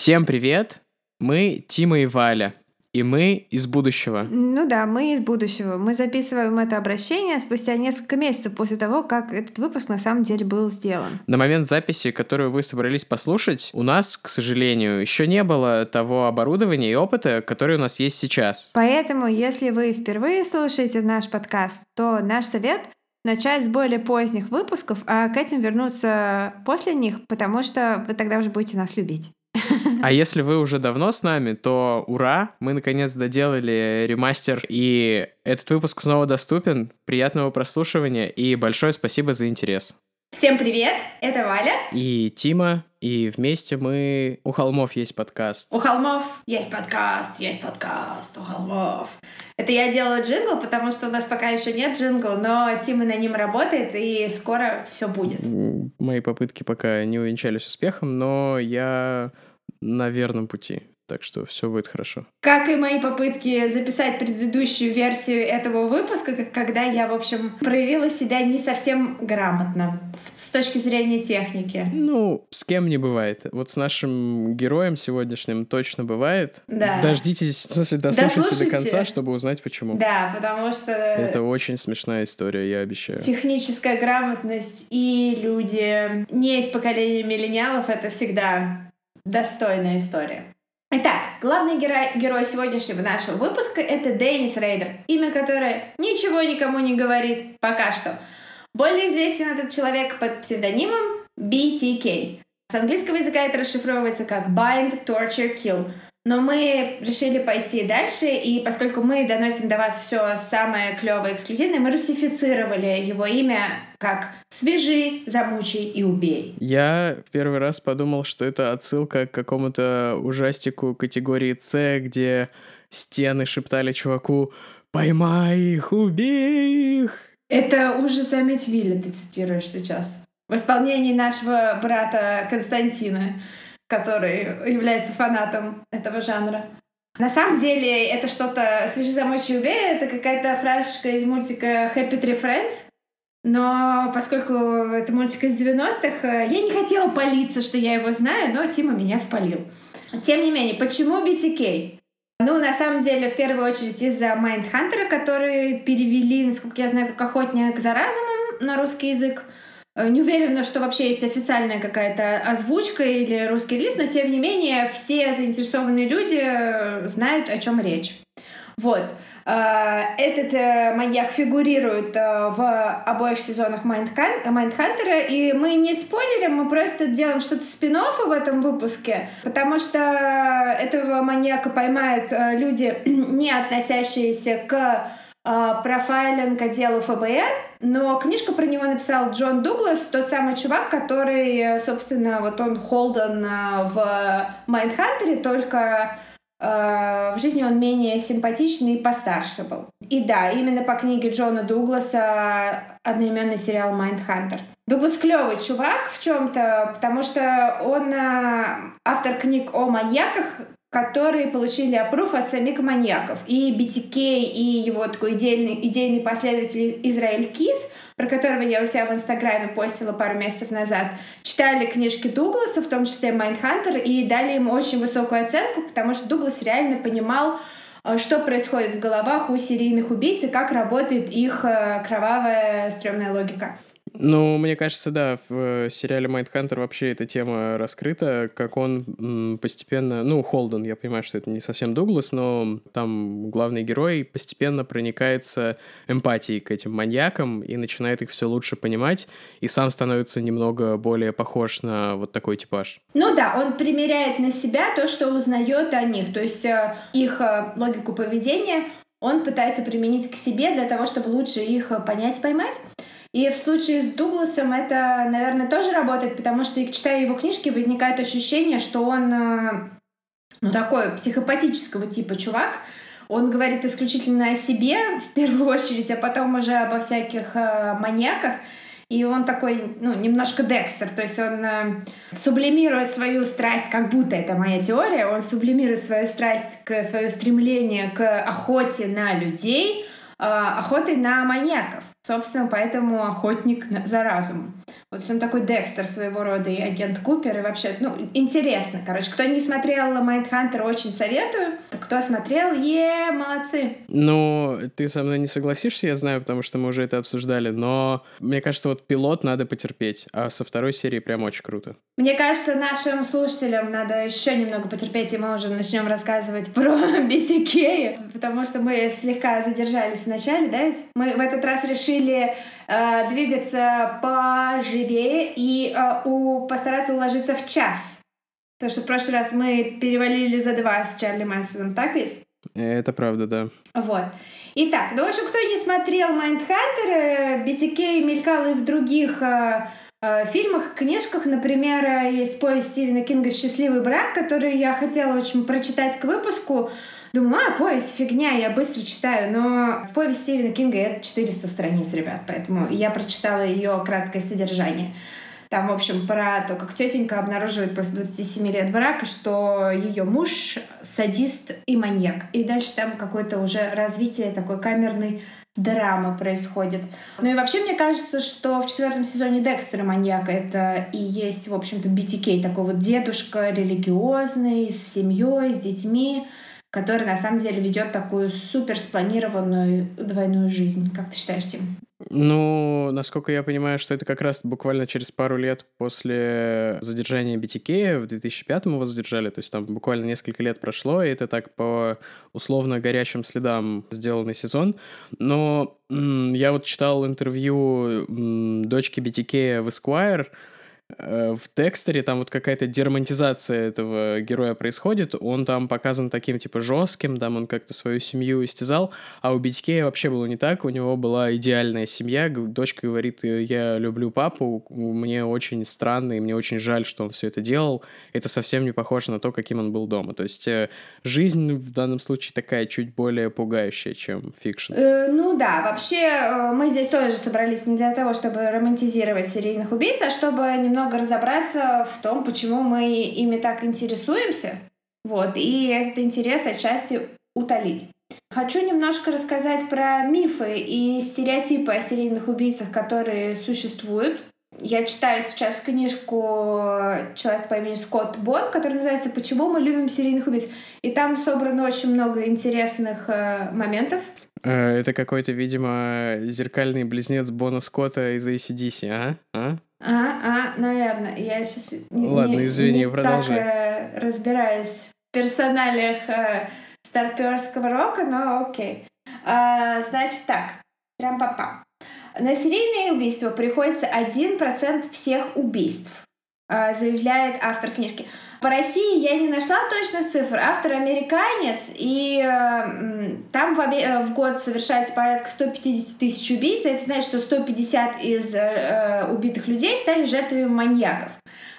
Всем привет! Мы Тима и Валя. И мы из будущего. Ну да, мы из будущего. Мы записываем это обращение спустя несколько месяцев после того, как этот выпуск на самом деле был сделан. На момент записи, которую вы собрались послушать, у нас, к сожалению, еще не было того оборудования и опыта, который у нас есть сейчас. Поэтому, если вы впервые слушаете наш подкаст, то наш совет начать с более поздних выпусков, а к этим вернуться после них, потому что вы тогда уже будете нас любить. А если вы уже давно с нами, то ура, мы наконец доделали ремастер, и этот выпуск снова доступен. Приятного прослушивания и большое спасибо за интерес. Всем привет, это Валя. И Тима, и вместе мы... У холмов есть подкаст. У холмов есть подкаст, есть подкаст, у холмов. Это я делаю джингл, потому что у нас пока еще нет джингла, но Тима на ним работает, и скоро все будет. Мои попытки пока не увенчались успехом, но я на верном пути. Так что все будет хорошо. Как и мои попытки записать предыдущую версию этого выпуска, когда я, в общем, проявила себя не совсем грамотно с точки зрения техники. Ну, с кем не бывает. Вот с нашим героем сегодняшним точно бывает. Да. Дождитесь, в смысле, дослушайте, дослушайте до конца, чтобы узнать почему. Да, потому что... Это очень смешная история, я обещаю. Техническая грамотность и люди не из поколения миллениалов — это всегда достойная история. Итак, главный герой, герой сегодняшнего нашего выпуска — это Деннис Рейдер, имя которое ничего никому не говорит пока что. Более известен этот человек под псевдонимом BTK. С английского языка это расшифровывается как Bind, Torture, Kill — но мы решили пойти дальше, и поскольку мы доносим до вас все самое клевое, эксклюзивное, мы русифицировали его имя как «Свяжи, замучи и убей». Я в первый раз подумал, что это отсылка к какому-то ужастику категории С, где стены шептали чуваку «Поймай их, убей их!» Это ужас Амитвилля ты цитируешь сейчас. В исполнении нашего брата Константина который является фанатом этого жанра. На самом деле это что-то «Свяжи, замочи, убей» — это какая-то фразочка из мультика «Happy Tree Friends», но поскольку это мультик из 90-х, я не хотела палиться, что я его знаю, но Тима меня спалил. Тем не менее, почему BTK? Ну, на самом деле, в первую очередь из-за Майндхантера, который перевели, насколько я знаю, как «Охотник за разумом» на русский язык. Э, не уверена, что вообще есть официальная какая-то озвучка или русский лист, но тем не менее все заинтересованные люди э, знают, о чем речь. Вот. Э, этот маньяк фигурирует в обоих сезонах Майндхантера, и мы не спойлерим, мы просто делаем что-то спин в этом выпуске, потому что этого маньяка поймают люди, не относящиеся к профайлинг отделу ФБР, но книжку про него написал Джон Дуглас, тот самый чувак, который, собственно, вот он Холден а, в Майндхантере, только э, в жизни он менее симпатичный и постарше был. И да, именно по книге Джона Дугласа одноименный сериал Mindhunter. Дуглас клевый чувак в чем-то, потому что он э, автор книг о маньяках, которые получили approve от самих маньяков. И BTK, и его такой идейный, идейный последователь Израиль Кис, про которого я у себя в Инстаграме постила пару месяцев назад, читали книжки Дугласа, в том числе Mindhunter, и дали им очень высокую оценку, потому что Дуглас реально понимал, э, что происходит в головах у серийных убийц и как работает их э, кровавая стрёмная логика. Ну, мне кажется, да, в э, сериале Майндхантер вообще эта тема раскрыта, как он постепенно, ну, Холден, я понимаю, что это не совсем Дуглас, но там главный герой постепенно проникается эмпатией к этим маньякам и начинает их все лучше понимать, и сам становится немного более похож на вот такой типаж. Ну да, он примеряет на себя то, что узнает о них, то есть э, их э, логику поведения он пытается применить к себе для того, чтобы лучше их понять, поймать. И в случае с Дугласом это, наверное, тоже работает, потому что, читая его книжки, возникает ощущение, что он, э, ну, такой психопатического типа чувак, он говорит исключительно о себе, в первую очередь, а потом уже обо всяких э, маньяках. И он такой, ну, немножко Декстер, то есть он э, сублимирует свою страсть, как будто это моя теория, он сублимирует свою страсть, к, свое стремление к охоте на людей, э, охотой на маньяков. Собственно, поэтому охотник за разумом. Вот он такой Декстер своего рода и агент Купер. И вообще, ну, интересно. Короче, кто не смотрел Майндхантер, очень советую. Кто смотрел, е, молодцы. Ну, ты со мной не согласишься, я знаю, потому что мы уже это обсуждали, но мне кажется, вот пилот надо потерпеть, а со второй серии прям очень круто. Мне кажется, нашим слушателям надо еще немного потерпеть, и мы уже начнем рассказывать про BTK, потому что мы слегка задержались в начале, да, ведь мы в этот раз решили э, двигаться поживее и э, у, постараться уложиться в час. Потому что в прошлый раз мы перевалили за два с Чарли Мэнсоном, так ведь? Это правда, да. Вот. Итак, ну, в общем, кто не смотрел Майндхантер, BTK мелькал и в других э, э, фильмах, книжках. Например, есть повесть Стивена Кинга «Счастливый брак», который я хотела очень прочитать к выпуску. Думаю, а, повесть фигня, я быстро читаю, но в повесть Стивена Кинга это 400 страниц, ребят, поэтому я прочитала ее краткое содержание. Там, в общем, про то, как тетенька обнаруживает после 27 лет брака, что ее муж садист и маньяк. И дальше там какое-то уже развитие такой камерной драма происходит. Ну и вообще мне кажется, что в четвертом сезоне Декстера маньяка это и есть, в общем-то, BTK, такой вот дедушка религиозный, с семьей, с детьми, который на самом деле ведет такую супер спланированную двойную жизнь. Как ты считаешь, Тим? Ну, насколько я понимаю, что это как раз буквально через пару лет после задержания BTK, в 2005 его задержали, то есть там буквально несколько лет прошло, и это так по условно горячим следам сделанный сезон. Но я вот читал интервью дочки BTK в Esquire, в Декстере там вот какая-то деромантизация этого героя происходит, он там показан таким, типа, жестким, там он как-то свою семью истязал, а у Битикея вообще было не так, у него была идеальная семья, дочка говорит, «Э, я люблю папу, мне очень странно, и мне очень жаль, что он все это делал, это совсем не похоже на то, каким он был дома, то есть э, жизнь в данном случае такая чуть более пугающая, чем fiction. Э, ну да, вообще мы здесь тоже собрались не для того, чтобы романтизировать серийных убийц, а чтобы немного немного разобраться в том, почему мы ими так интересуемся, вот, и этот интерес отчасти утолить. Хочу немножко рассказать про мифы и стереотипы о серийных убийцах, которые существуют. Я читаю сейчас книжку человека по имени Скотт Бон, которая называется «Почему мы любим серийных убийц?». И там собрано очень много интересных э, моментов. Э, это какой-то, видимо, зеркальный близнец Бона Скотта из ACDC, а? а? А, а, наверное. Я сейчас не, Ладно, не, извини, не продолжай. так э, разбираюсь в персоналиях э, старперского рока, но окей. А, значит так, прям папа. На серийные убийства приходится 1% всех убийств, э, заявляет автор книжки. По России я не нашла точных цифр. Автор американец, и э, там в, э, в год совершается порядка 150 тысяч убийц. Это значит, что 150 из э, э, убитых людей стали жертвами маньяков.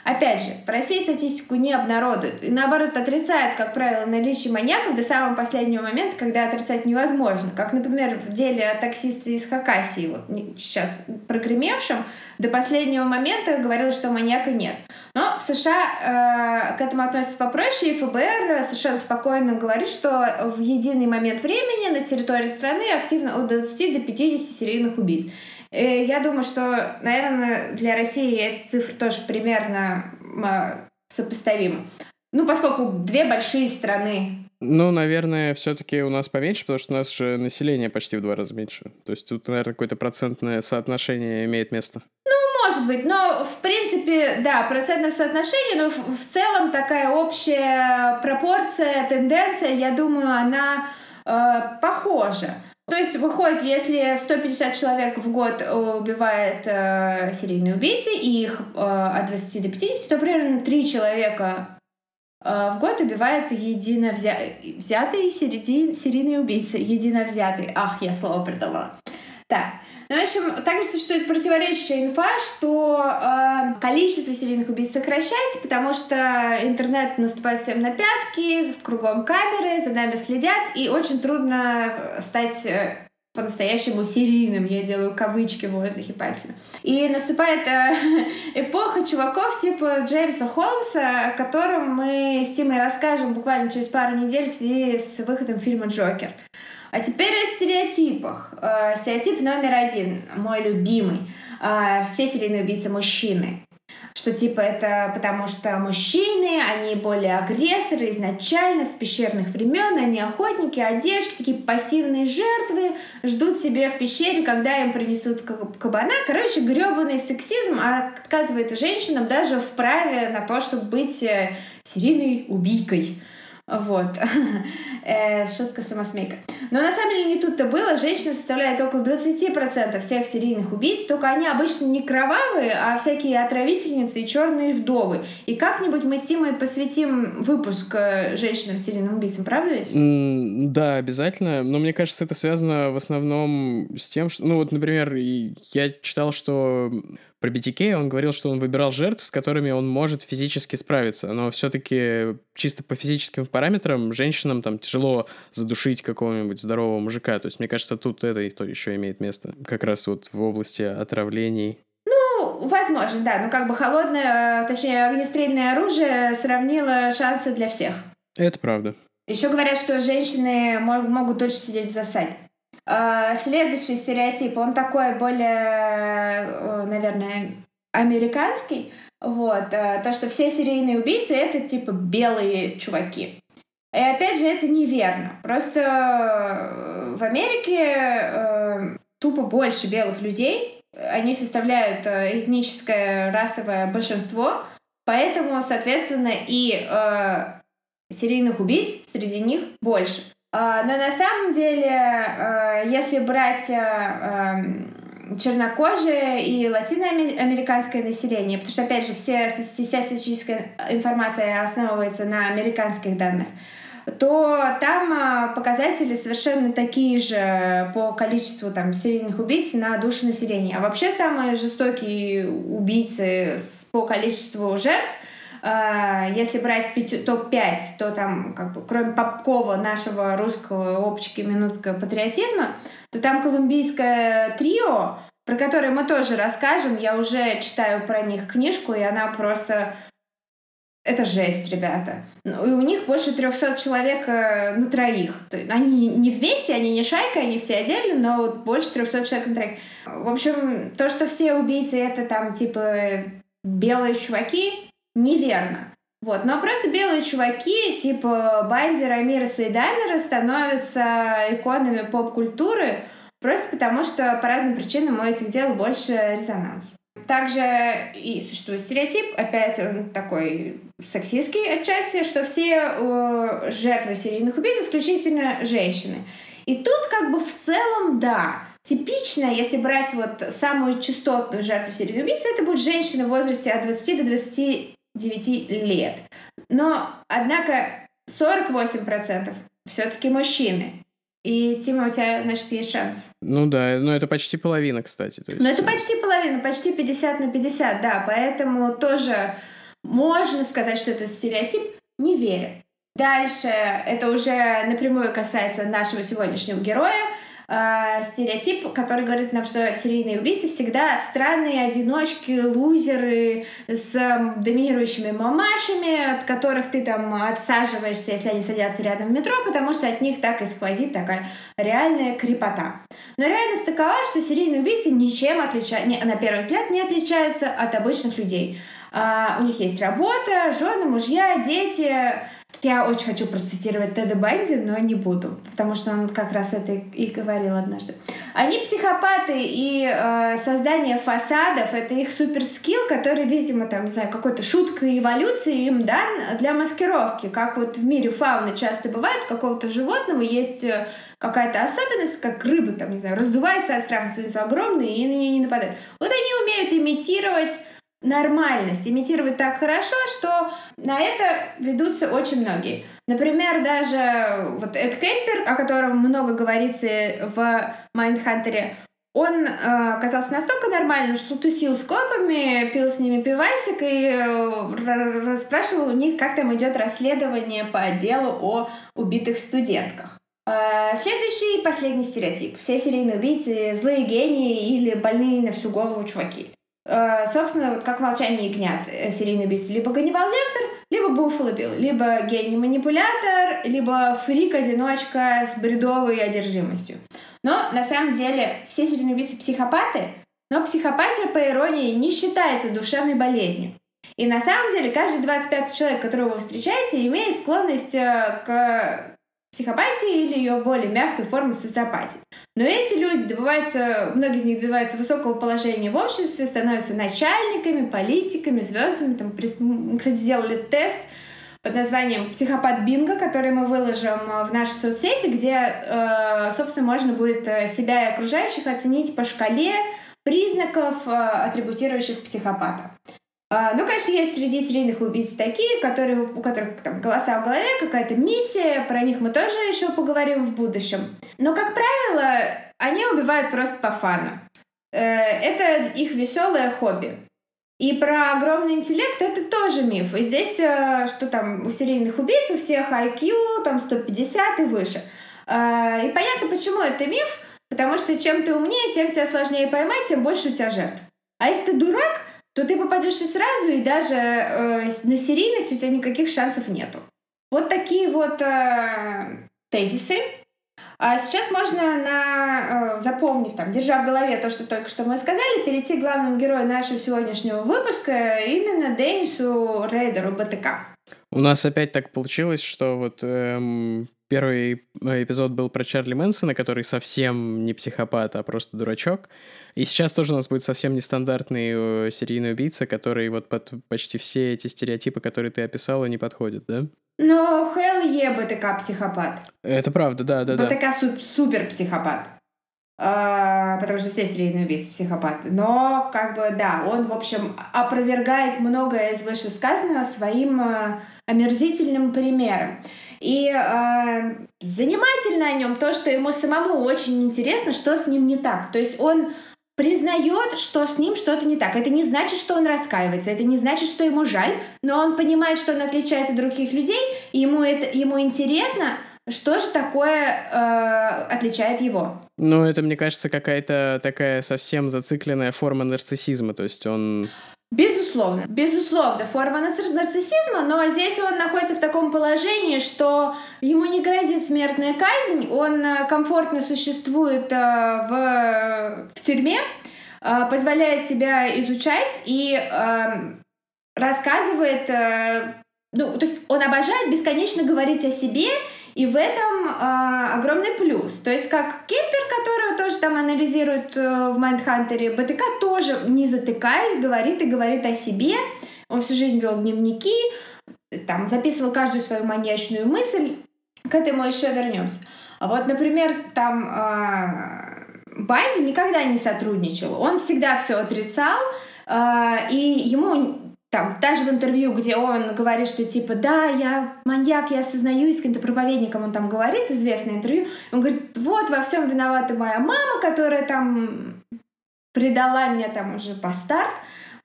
Опять же, в России статистику не обнародуют и наоборот отрицают, как правило, наличие маньяков до самого последнего момента, когда отрицать невозможно. Как, например, в деле таксиста из Хакасии, вот сейчас прогремевшем, до последнего момента говорил, что маньяка нет. Но в США э, к этому относятся попроще, и ФБР совершенно спокойно говорит, что в единый момент времени на территории страны активно от 20 до 50 серийных убийств. И я думаю, что, наверное, для России эта цифра тоже примерно э, сопоставима. Ну, поскольку две большие страны ну, наверное, все-таки у нас поменьше, потому что у нас же население почти в два раза меньше. То есть тут, наверное, какое-то процентное соотношение имеет место. Ну, может быть, но в принципе, да, процентное соотношение, но в, в целом такая общая пропорция, тенденция, я думаю, она э, похожа. То есть выходит, если 150 человек в год убивает э, серийные убийцы, и их э, от 20 до 50, то примерно 3 человека Э, в год убивает едино взя... взятый середин... серийный убийца. Едино взятый. Ах, я слово придумала. Так, ну, в общем, также существует противоречащая инфа, что э, количество серийных убийц сокращается, потому что интернет наступает всем на пятки, кругом камеры, за нами следят, и очень трудно стать э, по-настоящему серийным. Я делаю кавычки в воздухе пальцами. И наступает э, эпоха чуваков типа Джеймса Холмса, о котором мы с Тимой расскажем буквально через пару недель в связи с выходом фильма «Джокер». А теперь о стереотипах. Э, стереотип номер один, мой любимый. э, все серийные убийцы мужчины что типа это потому что мужчины, они более агрессоры изначально с пещерных времен, они охотники, одежки, такие пассивные жертвы, ждут себе в пещере, когда им принесут кабана. Короче, гребаный сексизм отказывает женщинам даже в праве на то, чтобы быть э, серийной убийкой. Вот. Э, шутка самосмейка. Но на самом деле не тут-то было. Женщины составляют около 20% всех серийных убийц, только они обычно не кровавые, а всякие отравительницы и черные вдовы. И как-нибудь мы с Тимой посвятим выпуск э, женщинам серийным убийцам, правда ведь? Mm, да, обязательно. Но мне кажется, это связано в основном с тем, что, ну вот, например, я читал, что про BTK он говорил, что он выбирал жертв, с которыми он может физически справиться, но все-таки чисто по физическим параметрам женщинам там тяжело задушить какого-нибудь здорового мужика. То есть, мне кажется, тут это и то еще имеет место. Как раз вот в области отравлений. Ну, возможно, да. Ну, как бы холодное, точнее, огнестрельное оружие сравнило шансы для всех. Это правда. Еще говорят, что женщины могут дольше сидеть в засаде. А, следующий стереотип, он такой более, э, наверное, американский. Вот, э, то, что все серийные убийцы это типа белые чуваки. И опять же, это неверно. Просто э, в Америке э, тупо больше белых людей. Они составляют этническое расовое большинство. Поэтому, соответственно, и э, серийных убийц среди них больше. А, но на самом деле, э, если брать эм, чернокожие и латиноамериканское население, потому что, опять же, вся статистическая информация основывается на американских данных, то там э, показатели совершенно такие же по количеству там, серийных убийц на душу населения. А вообще самые жестокие убийцы по количеству жертв а, если брать топ-5, то там, как бы, кроме Попкова, нашего русского опчики «Минутка патриотизма», то там колумбийское трио, про которое мы тоже расскажем. Я уже читаю про них книжку, и она просто... Это жесть, ребята. Ну, и у них больше 300 человек э, на троих. Они не вместе, они не шайка, они все отдельно, но больше 300 человек на троих. В общем, то, что все убийцы это там типа белые чуваки, неверно. Вот. Но просто белые чуваки, типа Банди, Рамиреса и Даймера, становятся иконами поп-культуры просто потому, что по разным причинам у этих дел больше резонанс. Также и существует стереотип, опять он такой сексистский отчасти, что все э, жертвы серийных убийц исключительно женщины. И тут как бы в целом да. Типично, если брать вот самую частотную жертву серийных убийств, это будет женщина в возрасте от 20 до 20 9 лет. Но, однако, 48% все-таки мужчины. И, Тима, у тебя, значит, есть шанс. Ну да, ну это почти половина, кстати. То есть... Ну это почти половина, почти 50 на 50, да. Поэтому тоже можно сказать, что это стереотип, не верю. Дальше, это уже напрямую касается нашего сегодняшнего героя, э, стереотип, который говорит нам, что серийные убийцы всегда странные одиночки, лузеры с доминирующими мамашами, от которых ты там отсаживаешься, если они садятся рядом в метро, потому что от них так и сквозит такая реальная крепота. Но реальность такова, что серийные убийцы ничем отличаются, на первый взгляд не отличаются от обычных людей. Uh, у них есть работа, жены, мужья, дети, я очень хочу процитировать Теда Банди, но не буду, потому что он как раз это и говорил однажды. Они психопаты, и э, создание фасадов — это их суперскилл, который, видимо, там, не знаю, какой-то шуткой эволюции им дан для маскировки. Как вот в мире фауны часто бывает, какого-то животного есть э, какая-то особенность, как рыба, там, не знаю, раздувается от страха, становится огромной и на нее не нападает. Вот они умеют имитировать нормальность, имитировать так хорошо, что на это ведутся очень многие. Например, даже вот Эд Кемпер, о котором много говорится в Майндхантере, он э, оказался настолько нормальным, что тусил с копами, пил с ними пивасик и э, расспрашивал у них, как там идет расследование по делу о убитых студентках. Э, следующий последний стереотип. Все серийные убийцы — злые гении или больные на всю голову чуваки. Э, собственно, вот как «Молчание ягнят» э, серийный убийца. Либо Ганнибал Лектор, либо Буффало Билл. Либо гений-манипулятор, либо фрик-одиночка с бредовой одержимостью. Но на самом деле все серийные убийцы психопаты, Но психопатия, по иронии, не считается душевной болезнью. И на самом деле каждый 25 человек, которого вы встречаете, имеет склонность э, к психопатии или ее более мягкой формы социопатии. Но эти люди добиваются, многие из них добиваются высокого положения в обществе, становятся начальниками, политиками, звездами. Там, кстати, сделали тест под названием «Психопат Бинго», который мы выложим в нашей соцсети, где, э, собственно, можно будет э, себя и окружающих оценить по шкале признаков, атрибутирующих психопата. А, ну, конечно, есть среди серийных убийц такие, которые, у которых там голоса в голове, какая-то миссия, про них мы тоже еще поговорим в будущем. Но, как правило, они убивают просто по фану. Э, это их веселое хобби. И про огромный интеллект это тоже миф. И здесь, э, что там у серийных убийц у всех IQ там 150 и выше. Э, и понятно, почему это миф, потому что чем ты умнее, тем тебя сложнее поймать, тем больше у тебя жертв. А если ты дурак, то ты попадешь и сразу, и даже э, на серийность у тебя никаких шансов нету. Вот такие вот э, тезисы. А сейчас можно, на, э, запомнив, там, держа в голове то, что только что мы сказали, перейти к главному герою нашего сегодняшнего выпуска, именно Денису Рейдеру БТК. У нас опять так получилось, что вот эм, Первый э, эпизод был про Чарли Мэнсона, который совсем не психопат, а просто дурачок. И сейчас тоже у нас будет совсем нестандартный э, серийный убийца, который вот под почти все эти стереотипы, которые ты описала, не подходит, да? Но Хелл Е БТК психопат. Это правда, да, да, да. БТК суп супер психопат. А, потому что все серийные убийцы психопаты. Но, как бы, да, он, в общем, опровергает многое из вышесказанного своим э, омерзительным примером. И э, занимательно о нем то, что ему самому очень интересно, что с ним не так. То есть он признает, что с ним что-то не так. Это не значит, что он раскаивается, это не значит, что ему жаль, но он понимает, что он отличается от других людей, и ему, это, ему интересно, что же такое э, отличает его. Ну, это, мне кажется, какая-то такая совсем зацикленная форма нарциссизма, то есть он... Безусловно, безусловно, форма нарциссизма, но здесь он находится в таком положении, что ему не грозит смертная казнь, он э, комфортно существует э, в, в тюрьме, э, позволяет себя изучать и рассказывает, ну, то есть он обожает бесконечно говорить о себе и в этом э, огромный плюс. То есть как Кемпер, которого тоже там анализируют э, в Майндхантере, БТК тоже, не затыкаясь, говорит и говорит о себе. Он всю жизнь вел дневники, там записывал каждую свою маньячную мысль. К этому еще вернемся. А вот, например, там э, Банди никогда не сотрудничал. Он всегда все отрицал, э, и ему там, даже в интервью, где он говорит, что типа, да, я маньяк, я осознаюсь, с каким-то проповедником он там говорит, известное интервью, он говорит, вот, во всем виновата моя мама, которая там предала меня там уже по старт,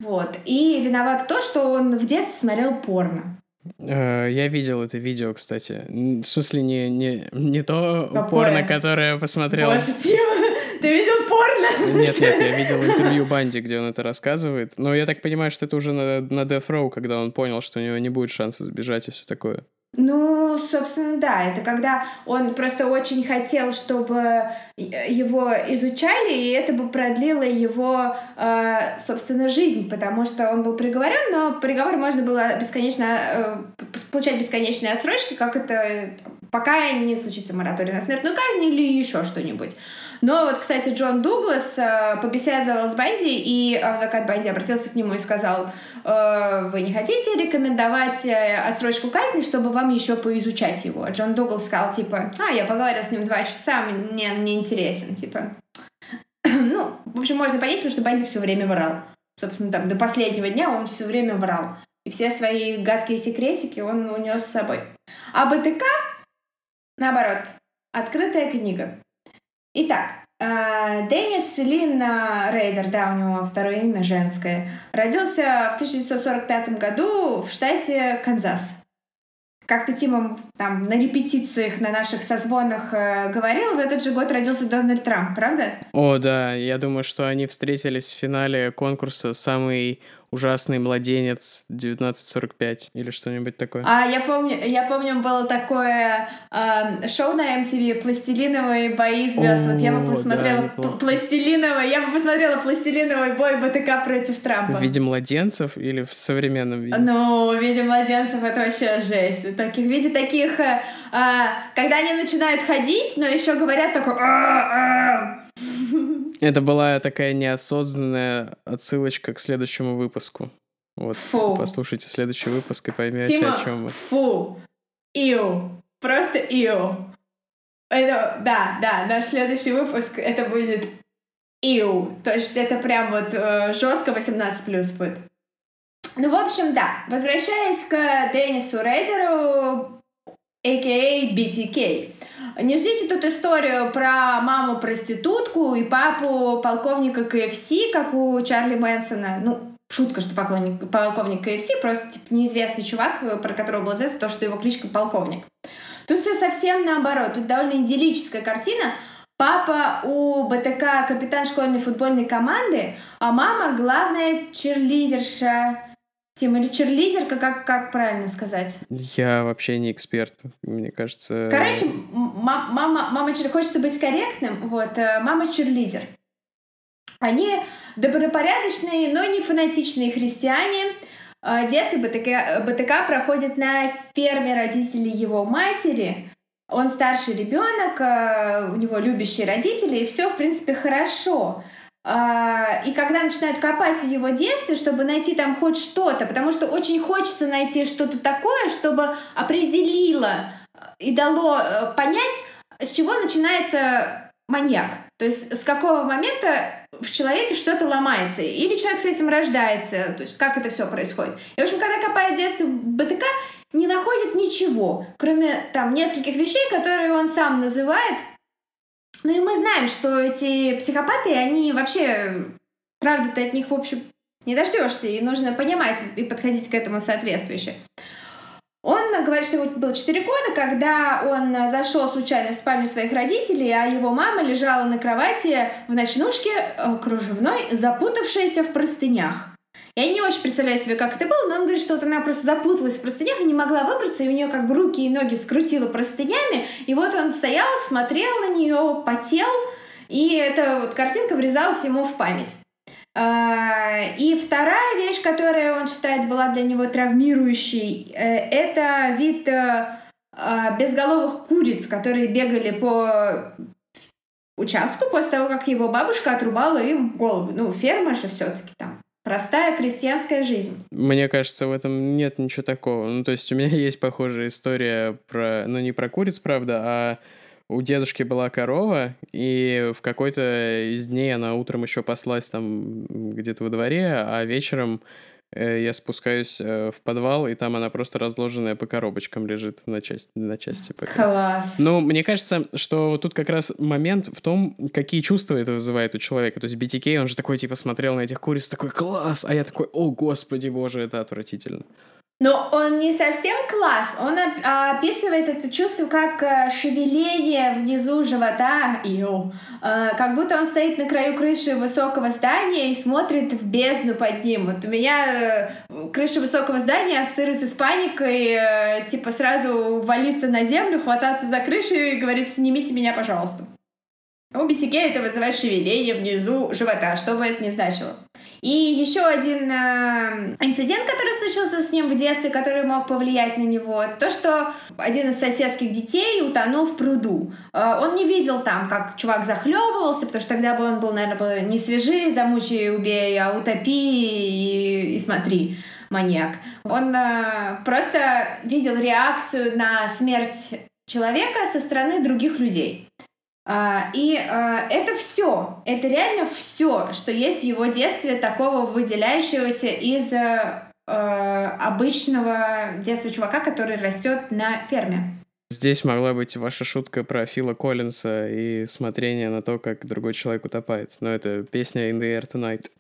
вот, и виноват то, что он в детстве смотрел порно. Э, я видел это видео, кстати. В смысле, не, не, не то Какое? порно, которое я посмотрел. Тима, ты видел порно? Нет, нет, я видел интервью Банди, где он это рассказывает. Но я так понимаю, что это уже на, на Death Row, когда он понял, что у него не будет шанса сбежать и все такое. Ну, собственно, да, это когда он просто очень хотел, чтобы его изучали, и это бы продлило его, э, собственно, жизнь, потому что он был приговорен, но приговор можно было бесконечно э, получать бесконечные отсрочки, как это пока не случится мораторий на смертную казнь или еще что-нибудь. Но вот, кстати, Джон Дуглас э, побеседовал с Банди, и адвокат Банди обратился к нему и сказал, э, вы не хотите рекомендовать э, отсрочку казни, чтобы вам еще поизучать его? Джон Дуглас сказал, типа, а, я поговорил с ним два часа, мне не интересен, типа. ну, в общем, можно понять, потому что Банди все время врал. Собственно, там, до последнего дня он все время врал. И все свои гадкие секретики он унес с собой. А БТК, наоборот, открытая книга. Итак, э, Деннис Лин Рейдер, да, у него второе имя женское, родился в 1945 году в штате Канзас. Как-то Тима там на репетициях, на наших созвонах э, говорил, в этот же год родился Дональд Трамп, правда? О, да, я думаю, что они встретились в финале конкурса «Самый ужасный младенец 1945 или что-нибудь такое. А я помню, я помню, было такое э, шоу на MTV «Пластилиновые бои звезд». Вот я бы посмотрела да, пластилиновый, я бы посмотрела пластилиновый бой БТК против Трампа. В виде младенцев или в современном виде? Ну, в виде младенцев это вообще жесть. Таких, в виде таких, э, э, когда они начинают ходить, но еще говорят такой... Это была такая неосознанная отсылочка к следующему выпуску. Вот, фу. послушайте следующий выпуск и поймете, Тима, о чем мы. Фу, иу, просто иу. Это, да, да, наш следующий выпуск это будет иу. То есть это прям вот э, жестко 18 плюс будет. Ну, в общем, да. Возвращаясь к Деннису Рейдеру, а.к.а. BTK. Не ждите тут историю про маму-проститутку и папу полковника КФС, как у Чарли Мэнсона. Ну, шутка, что полковник, полковник КФС, просто типа, неизвестный чувак, про которого было известно то, что его кличка полковник. Тут все совсем наоборот. Тут довольно идиллическая картина. Папа у БТК капитан школьной футбольной команды, а мама главная черлидерша Тим, или черлидерка, как, как правильно сказать? Я вообще не эксперт, мне кажется. Короче, мама, мама, хочется быть корректным, вот, э, мама черлидер. Они добропорядочные, но не фанатичные христиане. Э, детство БТК, БТК проходит на ферме родителей его матери. Он старший ребенок, э, у него любящие родители, и все, в принципе, хорошо. И когда начинают копать в его детстве, чтобы найти там хоть что-то, потому что очень хочется найти что-то такое, чтобы определило и дало э, понять, с чего начинается маньяк. То есть с какого момента в человеке что-то ломается. Или человек с этим рождается. То есть как это все происходит. И, в общем, когда копают детство БТК, не находят ничего, кроме там нескольких вещей, которые он сам называет ну и мы знаем, что эти психопаты, они вообще, правда, ты от них, в общем, не дождешься, и нужно понимать и подходить к этому соответствующе. Он говорит, что ему было 4 года, когда он зашел случайно в спальню своих родителей, а его мама лежала на кровати в ночнушке э, кружевной, запутавшаяся в простынях. Я не очень представляю себе, как это было, но он говорит, что вот она просто запуталась в простынях и не могла выбраться, и у нее как бы руки и ноги скрутило простынями, и вот он стоял, смотрел на нее, потел, и эта вот картинка врезалась ему в память. А, и вторая вещь, которая он считает была для него травмирующей, э, это вид э, а, безголовых куриц, которые бегали по участку после того, как его бабушка отрубала им голову. Ну, ферма же все-таки там Простая крестьянская жизнь. Мне кажется, в этом нет ничего такого. Ну, то есть у меня есть похожая история про, ну, не про куриц, правда, а у дедушки была корова, и в какой-то из дней она утром еще паслась там где-то во дворе, а вечером Э, я спускаюсь э, в подвал, и там она просто разложенная по коробочкам лежит на части. На части Класс. Ну, мне кажется, что тут как раз момент в том, какие чувства это вызывает у человека. То есть BTK, он же такой, типа, смотрел на этих куриц, такой, класс! А я такой, о, господи боже, это отвратительно. Но он не совсем класс, он описывает это чувство как э, шевеление внизу живота, Иу. Э, как будто он стоит на краю крыши высокого здания и смотрит в бездну под ним. Вот у меня э, крыша высокого здания ассоциируется с паникой, типа сразу валиться на землю, хвататься за крышу и говорить «снимите меня, пожалуйста». У BTK это вызывает шевеление внизу живота, что бы это ни значило. И еще один э, инцидент, который случился с ним в детстве, который мог повлиять на него, то, что один из соседских детей утонул в пруду. Э, он не видел там, как чувак захлебывался, потому что тогда бы он был, наверное, был не свежий, замучи, убей, а утопи и, и смотри маньяк. Он э, просто видел реакцию на смерть человека со стороны других людей. А, и а, это все, это реально все, что есть в его детстве такого выделяющегося из а, обычного детства чувака, который растет на ферме. Здесь могла быть ваша шутка про Фила Коллинса и смотрение на то, как другой человек утопает. Но это песня In the Air Tonight.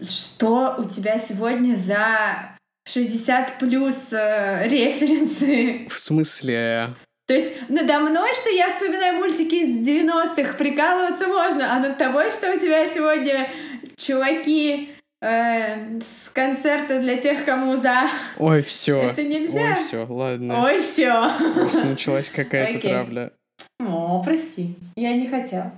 Что у тебя сегодня за 60 плюс э, референсы? В смысле? То есть надо мной, что я вспоминаю мультики из 90-х, прикалываться можно, а над тобой, что у тебя сегодня чуваки э, с концерта для тех, кому за. Ой, все. Это нельзя. Ой, все, ладно. Ой, все. Началась какая-то Окей. травля. О, прости, я не хотела.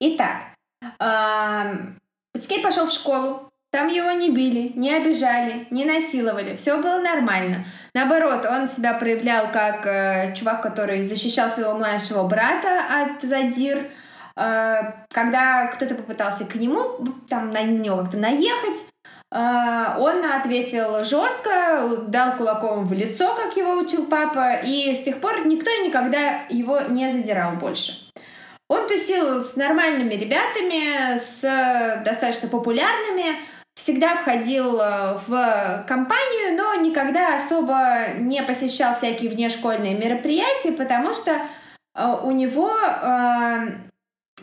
Итак, эм, Патикей пошел в школу. Там его не били, не обижали, не насиловали. Все было нормально. Наоборот, он себя проявлял как э, чувак, который защищал своего младшего брата от задир. Э, когда кто-то попытался к нему, там на него как-то наехать, э, он ответил жестко, дал кулаком в лицо, как его учил папа, и с тех пор никто никогда его не задирал больше. Он тусил с нормальными ребятами, с э, достаточно популярными, всегда входил э, в компанию, но никогда особо не посещал всякие внешкольные мероприятия, потому что э, у него э,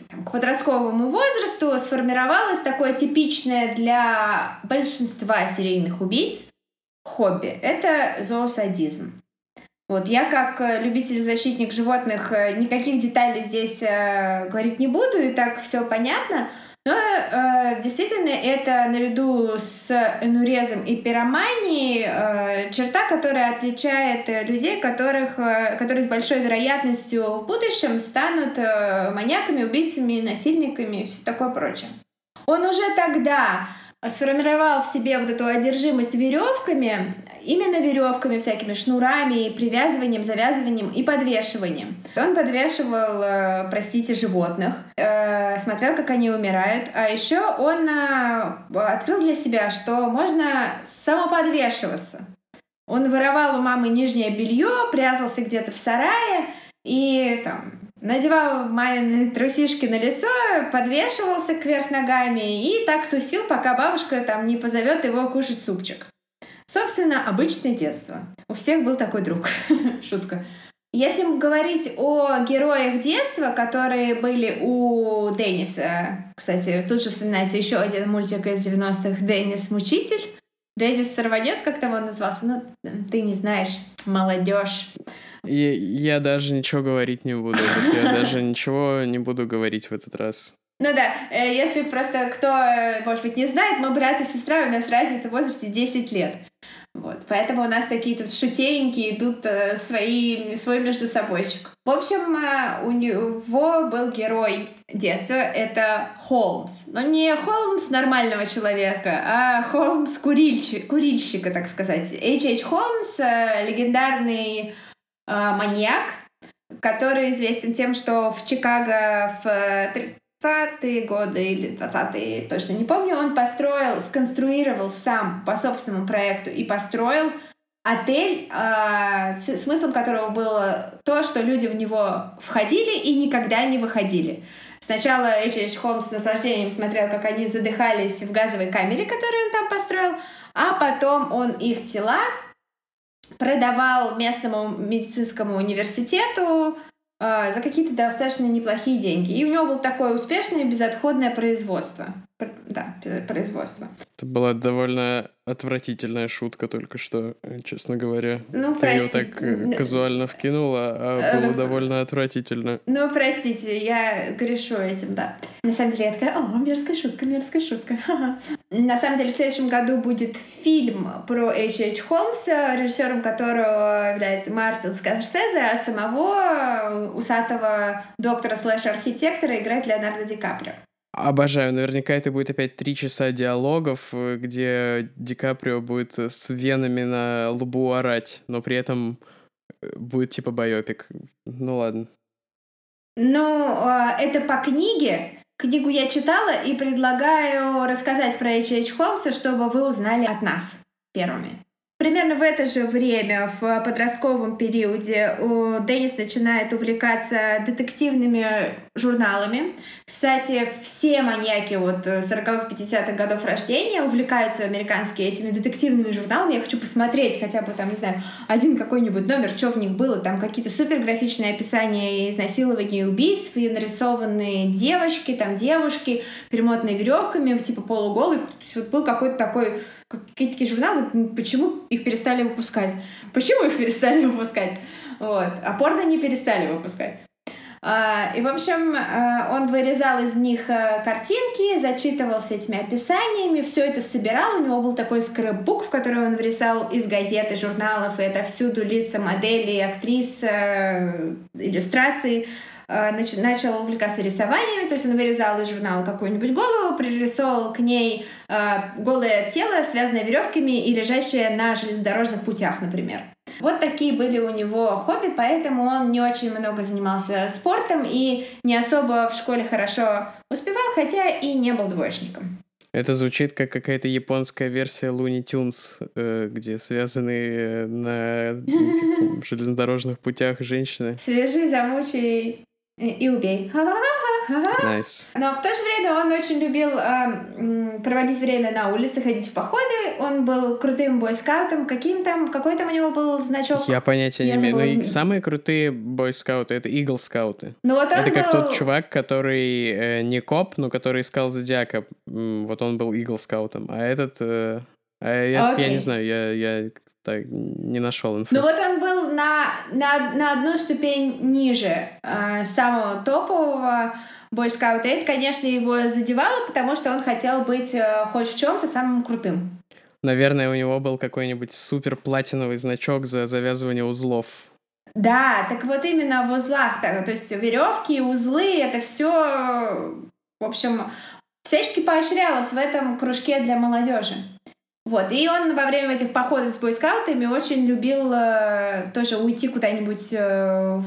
там, к подростковому возрасту сформировалось такое типичное для большинства серийных убийц хобби. Это зоосадизм. Вот, я как э, любитель-защитник животных никаких деталей здесь говорить не буду, и так все понятно. Но э, действительно это наряду с энурезом и пироманией э, черта, которая отличает э, людей, которых, э, которые с большой вероятностью в будущем станут э, маньяками, убийцами, насильниками и все такое прочее. Он уже тогда сформировал в себе вот эту одержимость веревками, именно веревками, всякими шнурами, привязыванием, завязыванием и подвешиванием. Он подвешивал, э, простите, животных, э, смотрел, как они умирают, а еще он э, открыл для себя, что можно самоподвешиваться. Он воровал у мамы нижнее белье, прятался где-то в сарае и там надевал мамины трусишки на лицо, подвешивался кверх ногами и так тусил, пока бабушка там не позовет его кушать супчик. Собственно, обычное детство. У всех был такой друг. Шутка. Если говорить о героях детства, которые были у Денниса, кстати, тут же вспоминается еще один мультик из 90-х «Деннис Мучитель», Деннис Сорванец, как там он назывался? Ну, ты не знаешь, молодежь. Я, я даже ничего говорить не буду. Я даже ничего не буду говорить в этот раз. Ну да, э, если просто кто, может быть, не знает, мы брат и сестра, у нас разница в возрасте 10 лет. Поэтому у нас такие тут шутейники идут э, свои, свой между собойчик. В общем, э, у него был герой детства, это Холмс. Но не Холмс нормального человека, а Холмс курильщик, курильщика, так сказать. H.H. Холмс, э, легендарный маньяк, который известен тем, что в Чикаго в 30-е годы или 20-е, точно не помню, он построил, сконструировал сам по собственному проекту и построил отель, э, смыслом которого было то, что люди в него входили и никогда не выходили. Сначала H.H. Холмс с наслаждением смотрел, как они задыхались в газовой камере, которую он там построил, а потом он их тела продавал местному медицинскому университету за какие-то достаточно неплохие деньги. И у него было такое успешное безотходное производство. Да, производство. Это была довольно отвратительная шутка только что, э, честно говоря. Ну, Ты ее простите. так э, казуально вкинула, а было Э, довольно отвратительно. Ну, простите, я грешу этим, да. На самом деле, я такая, о, мерзкая шутка, мерзкая шутка. ха-ха». На самом деле, в следующем году будет фильм про H.H. Холмса, режиссером которого является Мартин Скорсезе, а самого усатого доктора слэш-архитектора играет Леонардо Ди Каприо. Обожаю. Наверняка это будет опять три часа диалогов, э, где Ди Каприо будет э, с венами на лбу орать, но при этом э, будет типа байопик. Ну ладно. Ну, а, это по книге. Книгу я читала и предлагаю рассказать про H.H. Холмса, чтобы вы узнали от нас первыми. Примерно в это же время, в подростковом периоде, Деннис начинает увлекаться детективными журналами. Кстати, все маньяки вот 40-х, 50-х годов рождения увлекаются американские этими детективными журналами. Я хочу посмотреть хотя бы там, не знаю, один какой-нибудь номер, что в них было. Там какие-то суперграфичные описания изнасилований и убийств, и нарисованные девочки, там девушки, перемотанные веревками, типа полуголые. То есть вот был какой-то такой какие-то такие журналы, почему их перестали выпускать? Почему их перестали выпускать? Вот. А порно не перестали выпускать. А, и, в общем, а, он вырезал из них а, картинки, зачитывался этими описаниями, все это собирал. У него был такой скрепбук, в который он вырезал из газет и журналов, и это всюду лица моделей, актрис, иллюстрации начал увлекаться рисованиями, то есть он вырезал из журнала какую-нибудь голову, пририсовывал к ней голое тело, связанное веревками и лежащее на железнодорожных путях, например. Вот такие были у него хобби, поэтому он не очень много занимался спортом и не особо в школе хорошо успевал, хотя и не был двоечником. Это звучит как какая-то японская версия Looney Tunes, э, где связаны э, на типа, железнодорожных путях женщины. Свяжи, замучи и убей. Nice. Но в то же время он очень любил э, проводить время на улице, ходить в походы. Он был крутым бойскаутом. Каким там, какой там у него был значок? Я понятия не имею. Ну, самые крутые бойскауты — это Eagle скауты. Ну, вот это был... как тот чувак, который э, не коп, но который искал Зодиака. Вот он был Eagle скаутом. А этот... Э, а я, okay. я не знаю, я, я так не нашел инфу. Ну вот он был на, на, на одну ступень ниже э, самого топового бойскаута. И это, конечно, его задевало, потому что он хотел быть э, хоть в чем-то самым крутым. Наверное, у него был какой-нибудь супер платиновый значок за завязывание узлов. Да, так вот именно в узлах, так, то есть веревки, узлы, это все, в общем, всячески поощрялось в этом кружке для молодежи. Вот, и он во время этих походов с бойскаутами очень любил э, тоже уйти куда-нибудь э,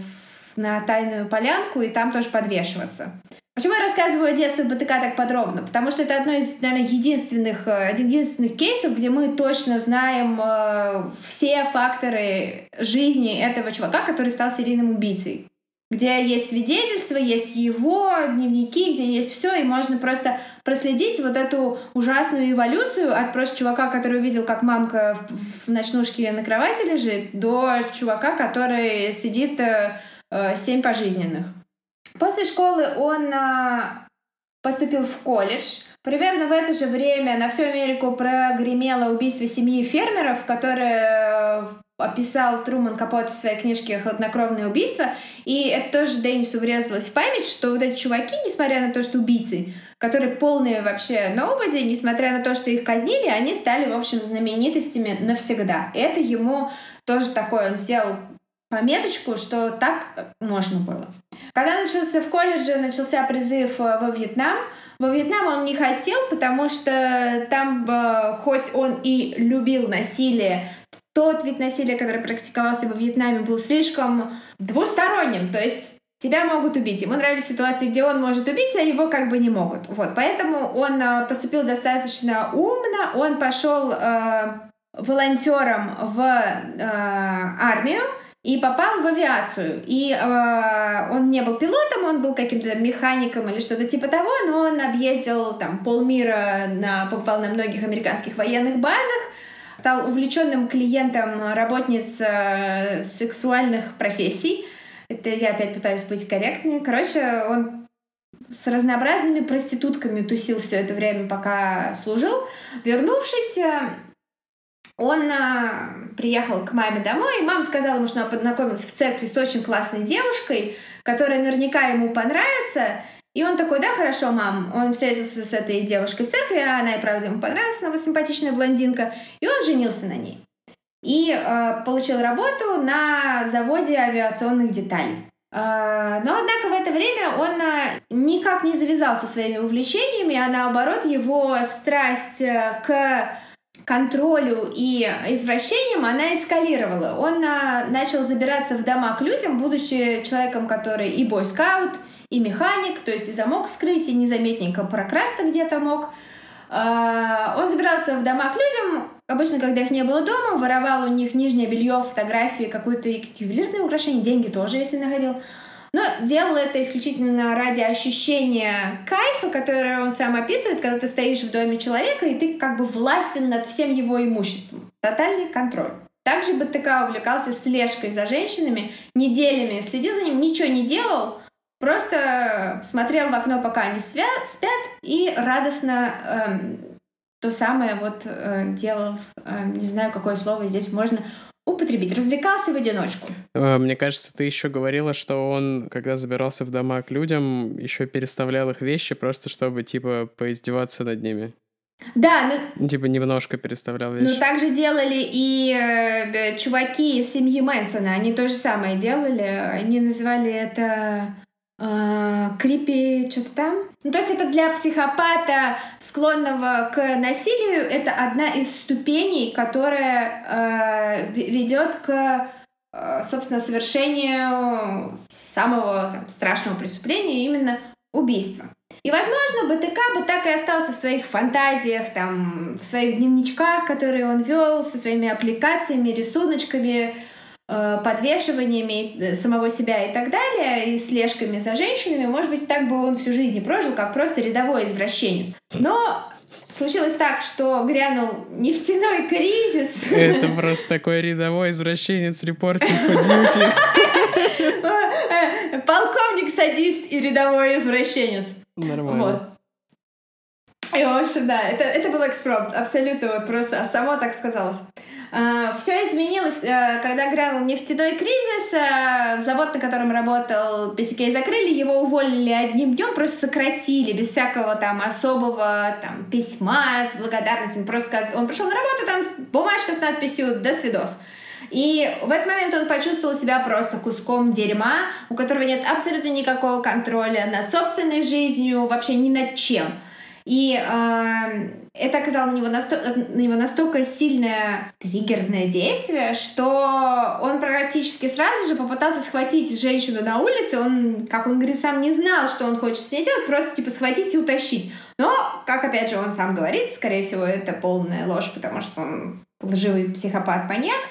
на тайную полянку и там тоже подвешиваться. Почему я рассказываю о детстве БТК так подробно? Потому что это одно из, наверное, единственных, э, один единственных кейсов, где мы точно знаем э, все факторы жизни этого чувака, который стал серийным убийцей где есть свидетельства, есть его дневники, где есть все, и можно просто проследить вот эту ужасную эволюцию от просто чувака, который увидел, как мамка в ночнушке на кровати лежит, до чувака, который сидит э, э, семь пожизненных. После школы он э, поступил в колледж. Примерно в это же время на всю Америку прогремело убийство семьи фермеров, которое описал Труман Капот в своей книжке «Хладнокровное убийство», и это тоже Деннису врезалось в память, что вот эти чуваки, несмотря на то, что убийцы, которые полные вообще nobody, несмотря на то, что их казнили, они стали, в общем, знаменитостями навсегда. Это ему тоже такое, он сделал пометочку, что так можно было. Когда начался в колледже, начался призыв э, во Вьетнам, во Вьетнам он не хотел, потому что там, э, хоть он и любил насилие, тот вид насилия, который практиковался во Вьетнаме, был слишком двусторонним. То есть тебя могут убить. Ему нравились ситуации, где он может убить, а его как бы не могут. Вот, поэтому он э, поступил достаточно умно. Он пошел э, волонтером в э, армию и попал в авиацию. И э, он не был пилотом, он был каким-то механиком или что-то типа того, но он объездил там полмира, на, побывал на многих американских военных базах, стал увлеченным клиентом работниц э, сексуальных профессий. Это я опять пытаюсь быть корректнее. Короче, он с разнообразными проститутками тусил все это время, пока служил. Вернувшись, э, он а, приехал к маме домой, и мама сказала ему, что она познакомилась в церкви с очень классной девушкой, которая наверняка ему понравится, и он такой, да, хорошо, мам. Он встретился с этой девушкой в церкви, а она и правда ему понравилась, она симпатичная блондинка. И он женился на ней. И э, получил работу на заводе авиационных деталей. Э, но, однако, в это время он э, никак не завязал со своими увлечениями, а наоборот, его страсть э, к контролю и извращениям она эскалировала. Он а, начал забираться в дома к людям, будучи человеком, который и бойскаут, и механик, то есть и замок скрыть, и незаметненько прокрасться где-то мог. А, он забирался в дома к людям, обычно, когда их не было дома, воровал у них нижнее белье, фотографии, какое-то ювелирное украшение, деньги тоже, если находил. Но делал это исключительно ради ощущения кайфа, которое он сам описывает, когда ты стоишь в доме человека, и ты как бы властен над всем его имуществом. Тотальный контроль. Также БТК увлекался слежкой за женщинами, неделями следил за ним, ничего не делал, Просто смотрел в окно, пока они спят, спят и радостно эм, то самое вот э, делал, э, не знаю, какое слово здесь можно, употребить, развлекался в одиночку. Э, мне кажется, ты еще говорила, что он, когда забирался в дома к людям, еще переставлял их вещи просто чтобы, типа, поиздеваться над ними. Да, ну... Типа немножко переставлял вещи. Ну, так же делали и э, чуваки из семьи Мэнсона. Они то же самое делали. Они называли это э, крипи что-то там. Ну, то есть это для психопата, склонного к насилию, это одна из ступеней, которая э, ведет к, э, собственно, совершению самого там, страшного преступления, именно убийства. И, возможно, БТК бы так и остался в своих фантазиях, там, в своих дневничках, которые он вел, со своими аппликациями, рисуночками, э, подвешиваниями э, самого себя и так далее, и слежками за женщинами. Может быть, так бы он всю жизнь и прожил, как просто рядовой извращенец. Но случилось так, что грянул нефтяной кризис. Это просто такой рядовой извращенец репортинг по дьюти. Полковник, садист и рядовой извращенец. Нормально. И, в общем, да, это, это был экспромт, абсолютно вот просто, а само так сказалось. Uh, все изменилось, uh, когда грянул нефтяной кризис, uh, завод, на котором работал PCK, закрыли, его уволили одним днем, просто сократили, без всякого там особого там письма с благодарностью, просто он пришел на работу, там бумажка с надписью «До свидос». И в этот момент он почувствовал себя просто куском дерьма, у которого нет абсолютно никакого контроля над собственной жизнью, вообще ни над чем. И э, это оказало на него, насто- на него настолько сильное триггерное действие, что он практически сразу же попытался схватить женщину на улице. Он, как он говорит, сам не знал, что он хочет с ней сделать, просто типа схватить и утащить. Но, как опять же он сам говорит, скорее всего, это полная ложь, потому что он лживый психопат-маньяк.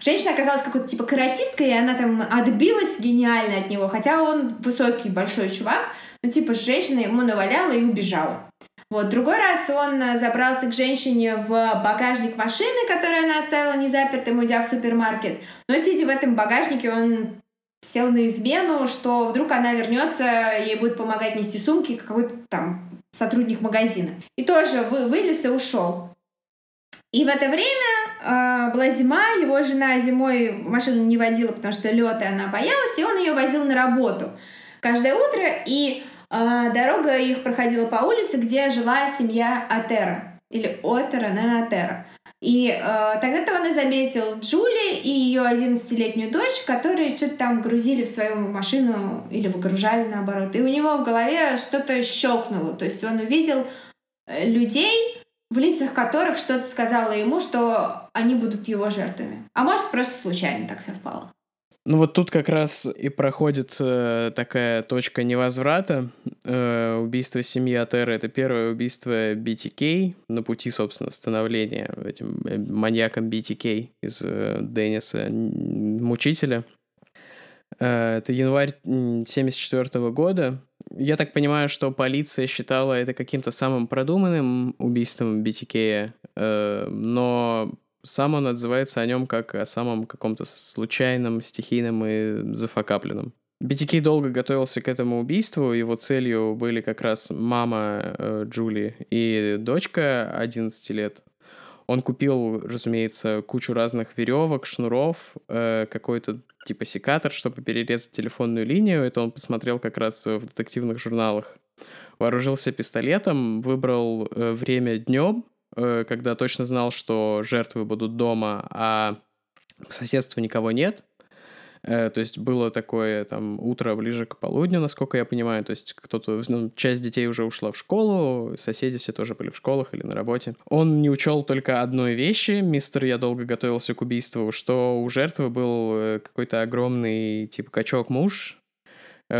Женщина оказалась какой-то типа каратисткой, и она там отбилась гениально от него, хотя он высокий, большой чувак, ну типа женщина ему наваляла и убежала. Вот. Другой раз он э, забрался к женщине в багажник машины, которую она оставила незапертым, уйдя в супермаркет. Но сидя в этом багажнике, он сел на измену, что вдруг она вернется, ей будет помогать нести сумки какой-то там сотрудник магазина. И тоже вы, вылез и ушел. И в это время э, была зима, его жена зимой машину не водила, потому что лед, и она боялась, и он ее возил на работу каждое утро, и дорога их проходила по улице, где жила семья Атера, или Отера, наверное, Атера. И э, тогда-то он и заметил Джули и ее 11-летнюю дочь, которые что-то там грузили в свою машину или выгружали наоборот. И у него в голове что-то щелкнуло. То есть он увидел э, людей, в лицах которых что-то сказала ему, что они будут его жертвами. А может, просто случайно так совпало. Ну вот тут как раз и проходит э, такая точка невозврата. Э, убийство семьи Атера — это первое убийство BTK на пути, собственно, становления этим э, маньяком BTK из э, Денниса Мучителя. Э, это январь 1974 года. Я так понимаю, что полиция считала это каким-то самым продуманным убийством BTK, э, но сам он отзывается о нем как о самом каком-то случайном, стихийном и зафакапленном. BTK долго готовился к этому убийству, его целью были как раз мама э, Джули и дочка 11 лет. Он купил, разумеется, кучу разных веревок, шнуров, э, какой-то типа секатор, чтобы перерезать телефонную линию. Это он посмотрел как раз в детективных журналах. Вооружился пистолетом, выбрал э, время днем, когда точно знал, что жертвы будут дома, а по соседству никого нет. Э, то есть было такое там утро ближе к полудню, насколько я понимаю. То есть кто-то, ну, часть детей уже ушла в школу, соседи все тоже были в школах или на работе. Он не учел только одной вещи, мистер «Я долго готовился к убийству», что у жертвы был э, какой-то огромный типа качок-муж, Э,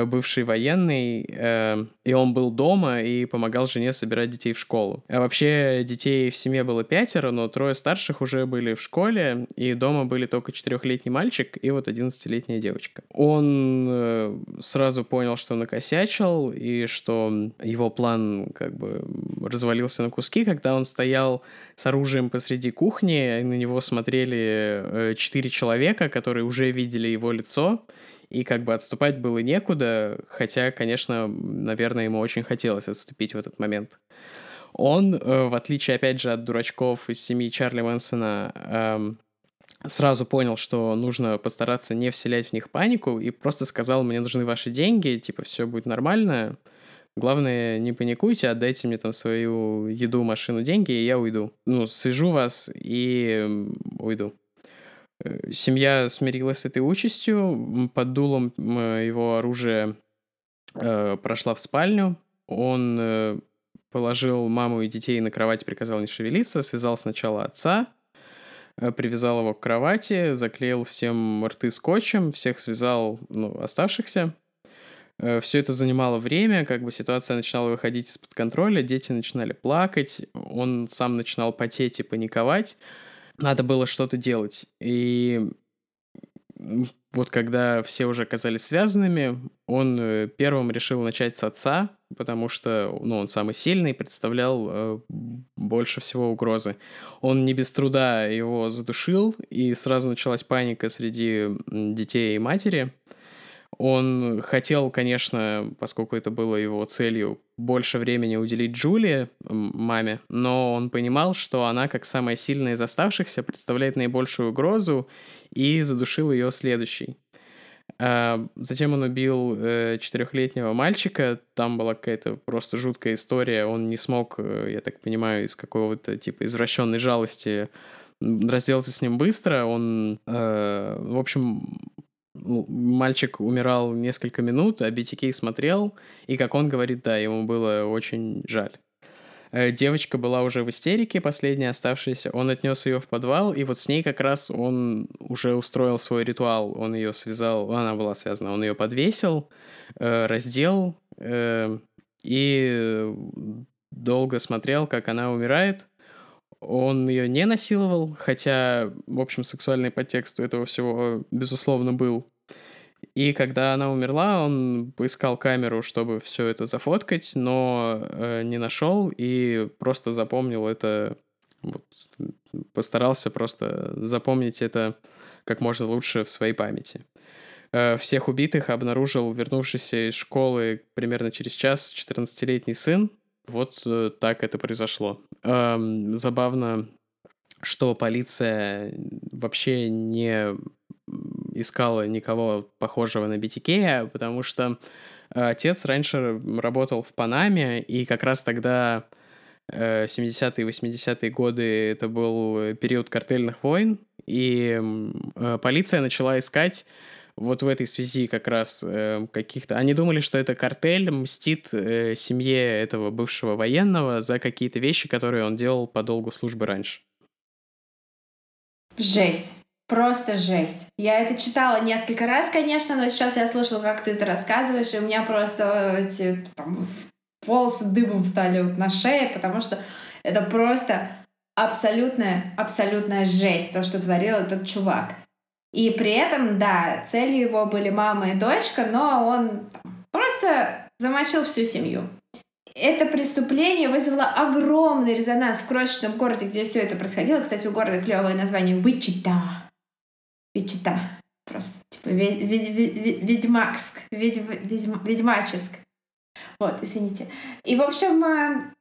бывший военный, э, и он был дома и помогал жене собирать детей в школу. А вообще детей в семье было пятеро, но трое старших уже были в школе, и дома были только четырехлетний мальчик и вот одиннадцатилетняя девочка. Он э, сразу понял, что накосячил, и что его план как бы развалился на куски, когда он стоял с оружием посреди кухни, и на него смотрели четыре человека, которые уже видели его лицо, и как бы отступать было некуда, хотя, конечно, наверное, ему очень хотелось отступить в этот момент. Он, э, в отличие, опять же, от дурачков из семьи Чарли Мэнсона, эм, сразу понял, что нужно постараться не вселять в них панику, и просто сказал, мне нужны ваши деньги, типа, все будет нормально, главное, не паникуйте, отдайте мне там свою еду, машину, деньги, и я уйду. Ну, свяжу вас и уйду. Э, семья смирилась с этой участью, под дулом его оружия э, прошла в спальню, он э, положил маму и детей на кровать, приказал не шевелиться, связал сначала отца, Э, привязал его к кровати, заклеил всем рты скотчем, всех связал, ну, оставшихся. Э, Все это занимало время, как бы ситуация начинала выходить из-под контроля, дети начинали плакать, он сам начинал потеть и паниковать. Надо было что-то делать. И вот когда все уже оказались связанными, он э, первым решил начать с отца, потому что ну, он самый сильный, представлял э, больше всего угрозы. Он не без труда его задушил, и сразу началась паника среди детей и матери. Он хотел, конечно, поскольку это было его целью, больше времени уделить Джулии, маме, но он понимал, что она, как самая сильная из оставшихся, представляет наибольшую угрозу, и задушил ее следующий. А, затем он убил э, четырехлетнего мальчика. Там была какая-то просто жуткая история. Он не смог, э, я так понимаю, из какого-то типа извращенной жалости разделаться с ним быстро. Он, э, в общем, мальчик умирал несколько минут, а BTK смотрел, и, как он говорит, да, ему было очень жаль. Э, девочка была уже в истерике, последняя оставшаяся. Он отнес ее в подвал, и вот с ней как раз он уже устроил свой ритуал. Он ее связал, она была связана, он ее подвесил, э, раздел э, и долго смотрел, как она умирает. Он ее не насиловал, хотя, в общем, сексуальный подтекст у этого всего, безусловно, был. И когда она умерла, он поискал камеру, чтобы все это зафоткать, но э, не нашел и просто запомнил это, вот, постарался просто запомнить это как можно лучше в своей памяти. Э, всех убитых обнаружил вернувшийся из школы примерно через час 14-летний сын. Вот э, так это произошло. Э, забавно, что полиция вообще не искала никого похожего на BTK, потому что э, отец раньше работал в Панаме, и как раз тогда 70-е и 80-е годы это был период картельных войн, и э, полиция начала искать вот в этой связи как раз э, каких-то... Они думали, что это картель мстит семье этого бывшего военного за какие-то вещи, которые он делал по долгу службы раньше. Жесть. Просто жесть. Я это читала несколько раз, конечно, но сейчас я слушала, как ты это рассказываешь, и у меня просто эти там, волосы дыбом стали вот на шее, потому что это просто абсолютная, абсолютная жесть, то, что творил этот чувак. И при этом, да, целью его были мама и дочка, но он просто замочил всю семью. Это преступление вызвало огромный резонанс в крошечном городе, где все это происходило. Кстати, у города клевое название Вичита. Вичита. Просто, типа, ведьмакск, ведьмаческ. Вот, извините. И, в общем, э,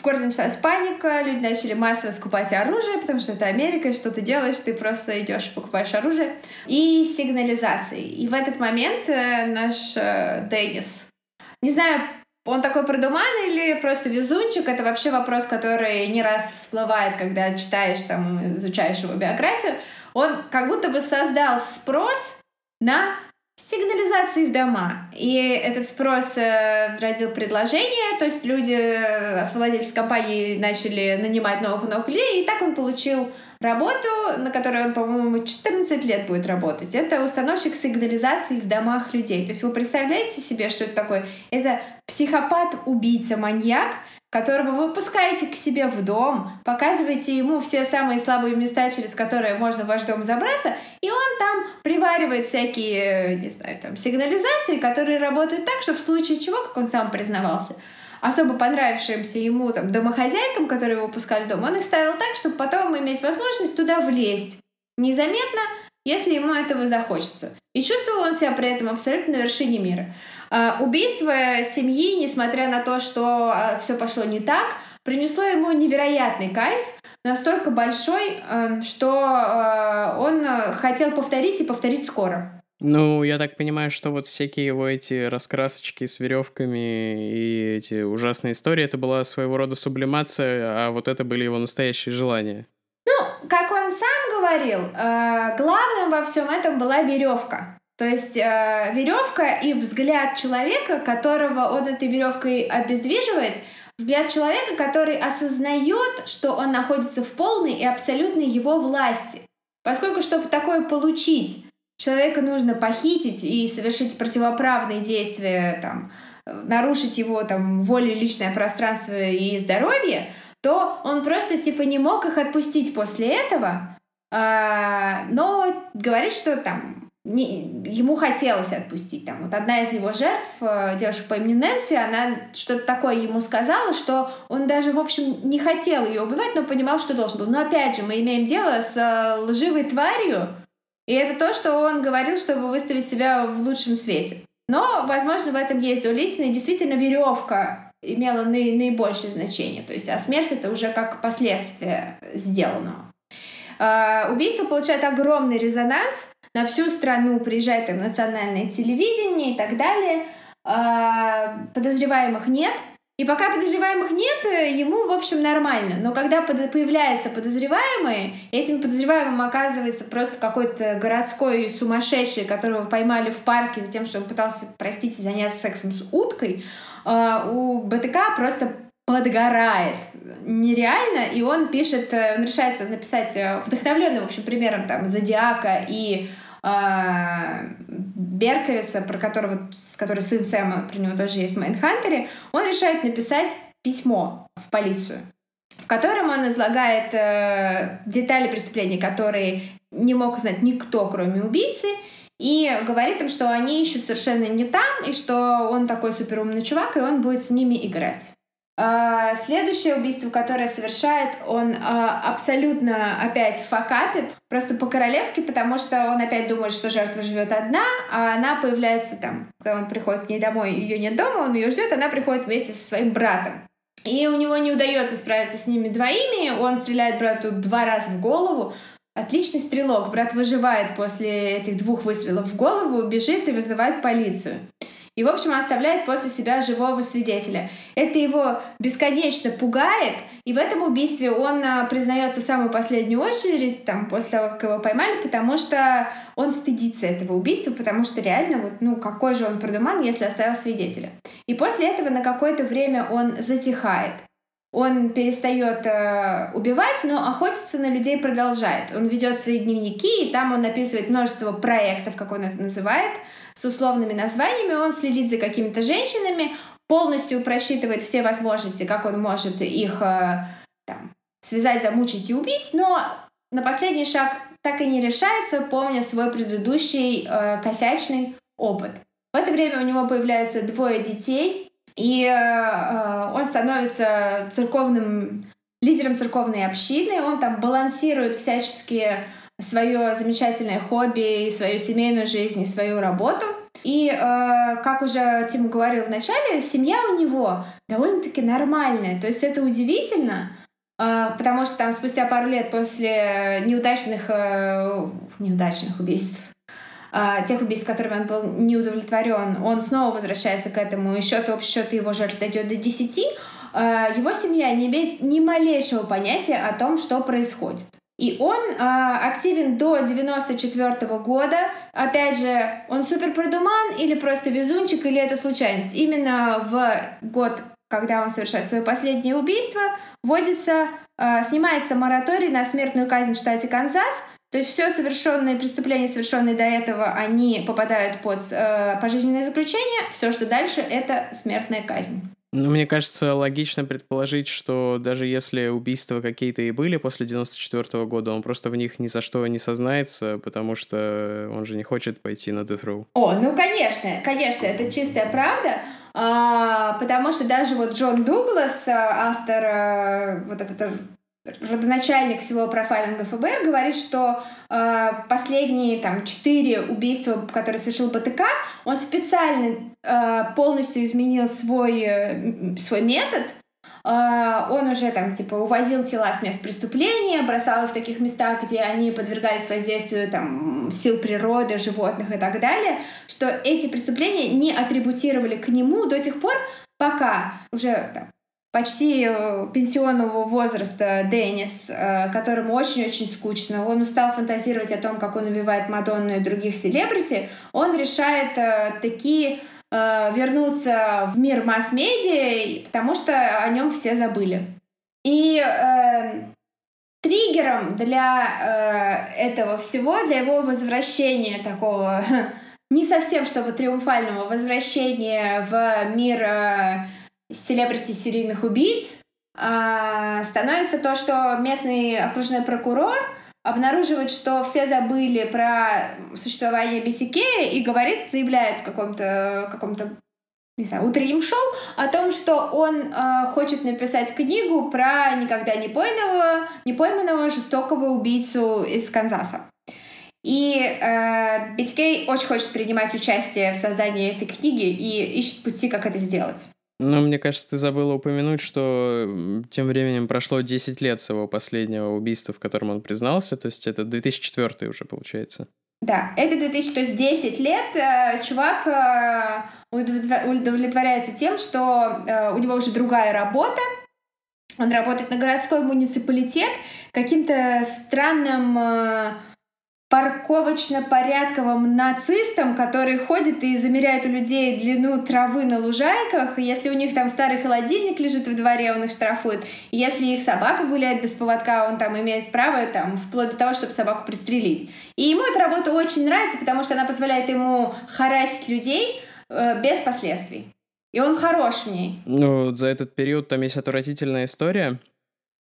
в городе началась паника, люди начали массово скупать оружие, потому что это Америка, и что ты делаешь, ты просто идешь покупаешь оружие. И сигнализации. И в этот момент э, наш э, Денис, не знаю, он такой продуманный или просто везунчик? Это вообще вопрос, который не раз всплывает, когда читаешь, там, изучаешь его биографию он как будто бы создал спрос на сигнализации в дома. И этот спрос э, родил предложение, то есть люди, э, владельцы компании начали нанимать новых новых людей, и так он получил работу, на которой он, по-моему, 14 лет будет работать. Это установщик сигнализации в домах людей. То есть вы представляете себе, что это такое? Это психопат, убийца, маньяк, которого вы пускаете к себе в дом, показываете ему все самые слабые места, через которые можно в ваш дом забраться, и он там приваривает всякие, не знаю, там, сигнализации, которые работают так, что в случае чего, как он сам признавался, особо понравившимся ему там домохозяйкам, которые его пускали в дом, он их ставил так, чтобы потом иметь возможность туда влезть незаметно, если ему этого захочется. И чувствовал он себя при этом абсолютно на вершине мира. А, убийство семьи, несмотря на то, что а, все пошло не так, принесло ему невероятный кайф, настолько большой, эм, что э, он хотел повторить и повторить скоро. Ну, я так понимаю, что вот всякие его эти раскрасочки с веревками и эти ужасные истории, это была своего рода сублимация, а вот это были его настоящие желания. Ну, как он сам говорил, э, главным во всем этом была веревка. То есть э, веревка и взгляд человека, которого он этой веревкой обездвиживает, взгляд человека, который осознает, что он находится в полной и абсолютной его власти. Поскольку, чтобы такое получить, человека нужно похитить и совершить противоправные действия, там, нарушить его там, волю, личное пространство и здоровье, то он просто типа не мог их отпустить после этого, а, но говорит, что там не, ему хотелось отпустить. Там, вот одна из его жертв, э, девушка по имени Нэнси, она что-то такое ему сказала, что он даже, в общем, не хотел ее убивать, но понимал, что должен был. Но опять же, мы имеем дело с э, лживой тварью, и это то, что он говорил, чтобы выставить себя в лучшем свете. Но, возможно, в этом есть доля истины. Действительно, веревка имела наи- наибольшее значение. То есть, а смерть это уже как последствие сделанного. Э, убийство получает огромный резонанс. На всю страну приезжает там национальное телевидение и так далее. Э, подозреваемых нет. И пока подозреваемых нет, э, ему, в общем, нормально. Но когда появляется подозреваемый, этим подозреваемым оказывается просто какой-то городской сумасшедший, которого поймали в парке за тем, что он пытался, простите, заняться сексом с уткой, э, у БТК просто подгорает нереально, и он пишет, э, он решается написать вдохновленный, в общем, примером там Зодиака и э, Берковица, про которого, с которой сын Сэма, про него тоже есть в Майнхантере, он решает написать письмо в полицию, в котором он излагает э, детали преступлений, которые не мог знать никто, кроме убийцы, и говорит им, что они ищут совершенно не там, и что он такой суперумный чувак, и он будет с ними играть. А, следующее убийство, которое совершает, он а, абсолютно опять факапит, просто по-королевски, потому что он опять думает, что жертва живет одна, а она появляется там, когда он приходит к ней домой, ее нет дома, он ее ждет, она приходит вместе со своим братом. И у него не удается справиться с ними двоими, он стреляет брату два раза в голову, Отличный стрелок. Брат выживает после этих двух выстрелов в голову, бежит и вызывает полицию и, в общем, оставляет после себя живого свидетеля. Это его бесконечно пугает, и в этом убийстве он а, признается в самую последнюю очередь, там, после того, как его поймали, потому что он стыдится этого убийства, потому что реально, вот, ну, какой же он продуман, если оставил свидетеля. И после этого на какое-то время он затихает. Он перестает э, убивать, но охотиться на людей продолжает. Он ведет свои дневники, и там он описывает множество проектов, как он это называет, с условными названиями. Он следит за какими-то женщинами, полностью просчитывает все возможности, как он может их э, там, связать, замучить и убить, но на последний шаг так и не решается, помня свой предыдущий э, косячный опыт. В это время у него появляются двое детей, и э, он становится церковным лидером церковной общины, он там балансирует всячески свое замечательное хобби, свою семейную жизнь, и свою работу. И, э, как уже Тим говорил в начале, семья у него довольно-таки нормальная. То есть это удивительно, э, потому что там спустя пару лет после неудачных, неудачных убийств тех убийств, которыми он был не удовлетворен, он снова возвращается к этому, и счет, общий счет его жертв дойдет до 10, а, его семья не имеет ни малейшего понятия о том, что происходит. И он а, активен до 94 -го года. Опять же, он супер продуман или просто везунчик, или это случайность. Именно в год, когда он совершает свое последнее убийство, вводится, а, снимается мораторий на смертную казнь в штате Канзас, то есть все совершенные преступления, совершенные до этого, они попадают под э, пожизненное заключение. Все, что дальше, это смертная казнь. Ну, мне кажется, логично предположить, что даже если убийства какие-то и были после 94 -го года, он просто в них ни за что не сознается, потому что он же не хочет пойти на Death Row. О, ну конечно, конечно, это чистая правда, а, потому что даже вот Джон Дуглас, автор а, вот этого родоначальник всего профайлинга ФБР, говорит, что э, последние там четыре убийства, которые совершил БТК, он специально э, полностью изменил свой, э, свой метод, э, он уже там типа увозил тела с мест преступления, бросал их в таких местах, где они подвергались воздействию там сил природы, животных и так далее, что эти преступления не атрибутировали к нему до тех пор, пока уже там, почти э, пенсионного возраста Деннис, э, которому очень-очень скучно, он устал фантазировать о том, как он убивает Мадонну и других селебрити, он решает э, такие вернуться в мир масс-медиа, потому что о нем все забыли. И э, триггером для э, этого всего, для его возвращения такого не совсем чтобы триумфального возвращения в мир э, селебрити серийных убийц а, становится то, что местный окружной прокурор обнаруживает, что все забыли про существование BTK и говорит, заявляет в каком-то каком-то не знаю, утреннем шоу о том, что он э, хочет написать книгу про никогда не пойманного, не пойманного жестокого убийцу из Канзаса. И э, BTK очень хочет принимать участие в создании этой книги и ищет пути, как это сделать. Ну, мне кажется, ты забыла упомянуть, что тем временем прошло 10 лет с его последнего убийства, в котором он признался, то есть это 2004 уже получается. Да, это 2000, то есть 10 лет э, чувак э, удовлетворяется тем, что э, у него уже другая работа, он работает на городской муниципалитет каким-то странным парковочно-порядковым нацистам, которые ходят и замеряют у людей длину травы на лужайках. Если у них там старый холодильник лежит в дворе, он их штрафует. Если их собака гуляет без поводка, он там имеет право там вплоть до того, чтобы собаку пристрелить. И ему эта работа очень нравится, потому что она позволяет ему харасить людей э, без последствий. И он хорош в ней. Ну, за этот период там есть отвратительная история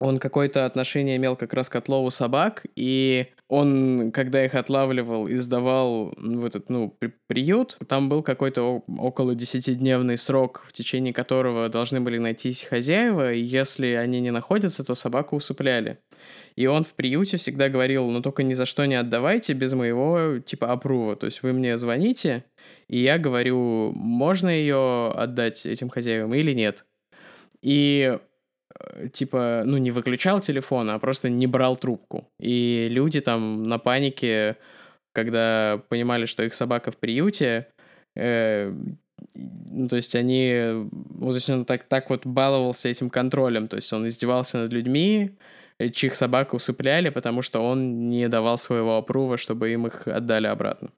он какое-то отношение имел как раз к отлову собак, и он, когда их отлавливал и сдавал в этот, ну, при приют, там был какой-то около десятидневный срок, в течение которого должны были найтись хозяева, и если они не находятся, то собаку усыпляли. И он в приюте всегда говорил, ну только ни за что не отдавайте без моего, типа, опрува. То есть вы мне звоните, и я говорю, можно ее отдать этим хозяевам или нет. И типа, ну, не выключал телефон, а просто не брал трубку. И люди там на панике, когда понимали, что их собака в приюте, э, ну, то есть они, вот, то есть он так, так вот баловался этим контролем, то есть он издевался над людьми, э, чьих собак усыпляли, потому что он не давал своего опрува, чтобы им их отдали обратно.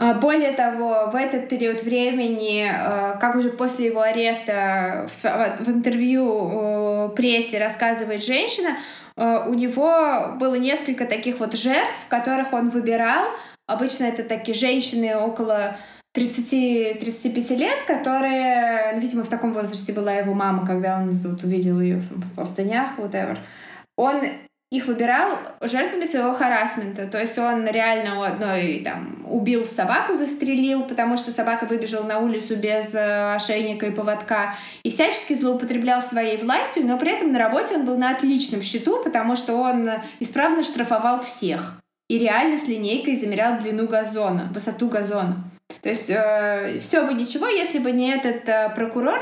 А, более того, в этот период времени, э, как уже после его ареста в интервью прессе рассказывает женщина, э, у него было несколько таких вот жертв, которых он выбирал. Обычно это такие женщины около 30-35 лет, которые, ну, видимо, в таком возрасте была его мама, когда он тут увидел ее в простынях, whatever. Он их выбирал жертвами своего харасмента. То есть он реально у одной там убил собаку, застрелил, потому что собака выбежала на улицу без э, ошейника и поводка, и всячески злоупотреблял своей властью, но при этом на работе он был на отличном счету, потому что он исправно штрафовал всех. И реально с линейкой замерял длину газона, высоту газона. То есть э, все бы ничего, если бы не этот э, прокурор,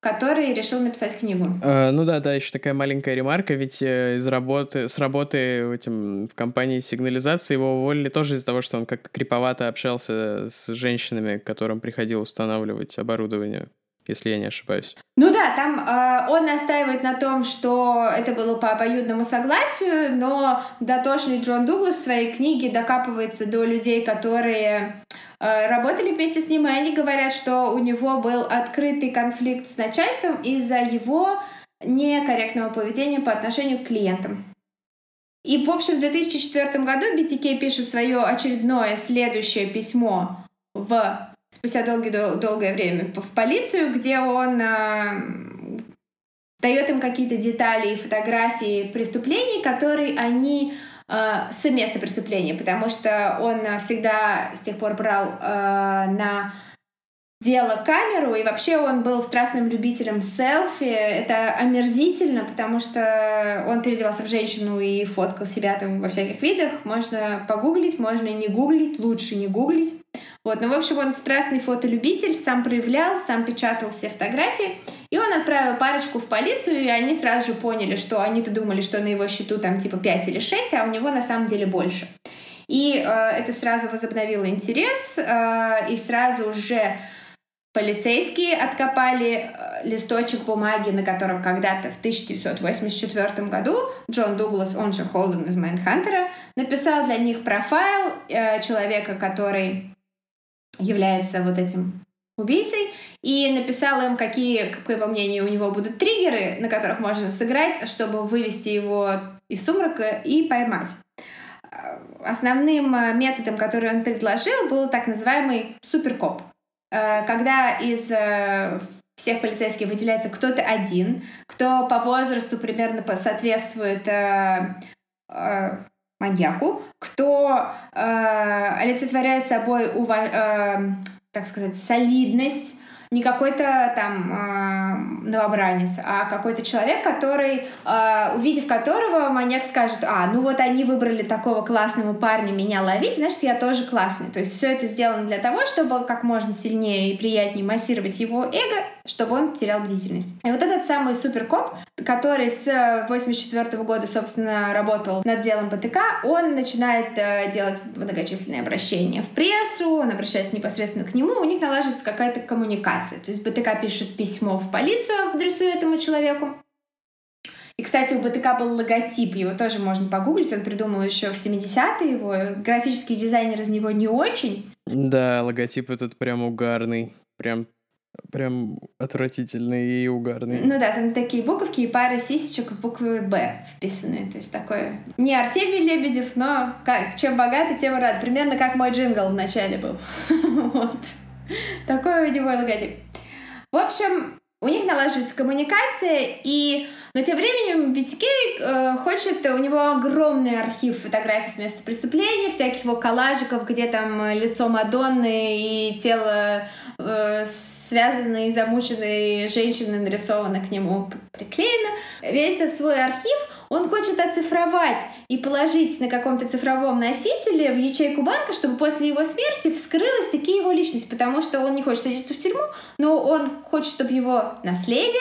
который решил написать книгу. Uh, ну да, да, еще такая маленькая ремарка, ведь э, из работы, с работы этим, в компании сигнализации его уволили тоже из-за того, что он как-то криповато общался с женщинами, которым приходил устанавливать оборудование если я не ошибаюсь. Ну да, там э, он настаивает на том, что это было по обоюдному согласию, но дотошный Джон Дуглас в своей книге докапывается до людей, которые э, работали вместе с ним, и они говорят, что у него был открытый конфликт с начальством из-за его некорректного поведения по отношению к клиентам. И, в общем, в 2004 году BTK пишет свое очередное следующее письмо в спустя долгие, долгое время в полицию, где он э, дает им какие-то детали и фотографии преступлений, которые они э, с места преступления, потому что он всегда с тех пор брал э, на дело камеру, и вообще он был страстным любителем селфи. Это омерзительно, потому что он переодевался в женщину и фоткал себя там во всяких видах. Можно погуглить, можно не гуглить, лучше не гуглить. Вот, ну, в общем, он страстный фотолюбитель, сам проявлял, сам печатал все фотографии. И он отправил парочку в полицию, и они сразу же поняли, что они-то думали, что на его счету там типа 5 или 6, а у него на самом деле больше. И э, это сразу возобновило интерес, э, и сразу же полицейские откопали э, листочек бумаги, на котором когда-то в 1984 году Джон Дуглас, он же Холден из Майндхантера, написал для них профайл э, человека, который является вот этим убийцей, и написал им, какие, по его мнению, у него будут триггеры, на которых можно сыграть, чтобы вывести его из сумрака и поймать. Основным э, методом, который он предложил, был так называемый суперкоп. Э, когда из всех полицейских выделяется кто-то один, кто по возрасту примерно соответствует маньяку, кто олицетворяет собой, так сказать, солидность, не какой-то там э, новобранец, а какой-то человек, который, э, увидев которого, маньяк скажет, а, ну вот они выбрали такого классного парня меня ловить, значит, я тоже классный. То есть все это сделано для того, чтобы как можно сильнее и приятнее массировать его эго, чтобы он терял бдительность. И вот этот самый суперкоп, который с 84 года, собственно, работал над делом БТК, он начинает э, делать многочисленные обращения в прессу, он обращается непосредственно к нему, у них налаживается какая-то коммуникация информации. То есть БТК пишет письмо в полицию, адресуя этому человеку. И, кстати, у БТК был логотип, его тоже можно погуглить, он придумал еще в 70-е его, графический дизайнер из него не очень. Да, логотип этот прям угарный, прям прям отвратительный и угарный. Ну да, там такие буковки и пара сисечек в буквы «Б» вписаны. То есть такое... Не Артемий Лебедев, но как, чем богатый, тем рад. Примерно как мой джингл в начале был. вот. Такой у него логотип. В общем, у них налаживается коммуникация, и... но тем временем BTK э, хочет, у него огромный архив фотографий с места преступления, всяких его коллажиков, где там лицо Мадонны и тело э, связанной замученной женщины нарисовано к нему приклеено. Весь свой архив он хочет оцифровать и положить на каком-то цифровом носителе в ячейку банка, чтобы после его смерти вскрылась таки его личность, потому что он не хочет садиться в тюрьму, но он хочет, чтобы его наследие,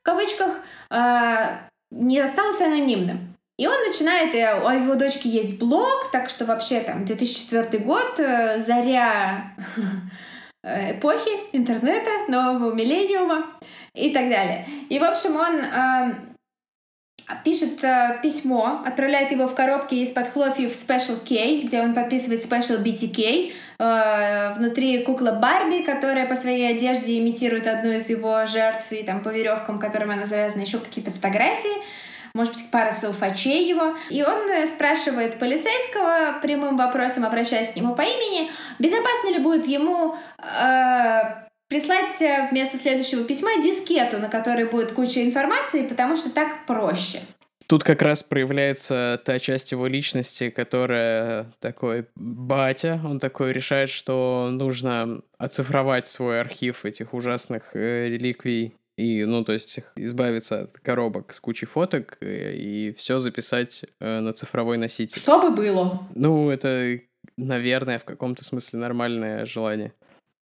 в кавычках, а, не осталось анонимным. И он начинает, у э, его дочки есть блог, так что вообще там 2004 год, э, заря э, эпохи интернета, нового миллениума и так далее. И, в общем, он пишет э, письмо, отправляет его в коробке из-под хлопьев Special K, где он подписывает Special BTK. Э, внутри кукла Барби, которая по своей одежде имитирует одну из его жертв, и там по веревкам, которым она завязана, еще какие-то фотографии может быть, пара селфачей его. И он э, спрашивает полицейского прямым вопросом, обращаясь к нему по имени, безопасно ли будет ему э, прислать э, вместо следующего письма дискету, на которой будет куча информации, потому что так проще. Тут как раз проявляется та часть его личности, которая такой батя, он такой решает, что нужно оцифровать свой архив этих ужасных э, реликвий и, ну, то есть избавиться от коробок с кучей фоток э, и все записать э, на цифровой носитель. Что бы было? Ну, это, наверное, в каком-то смысле нормальное желание.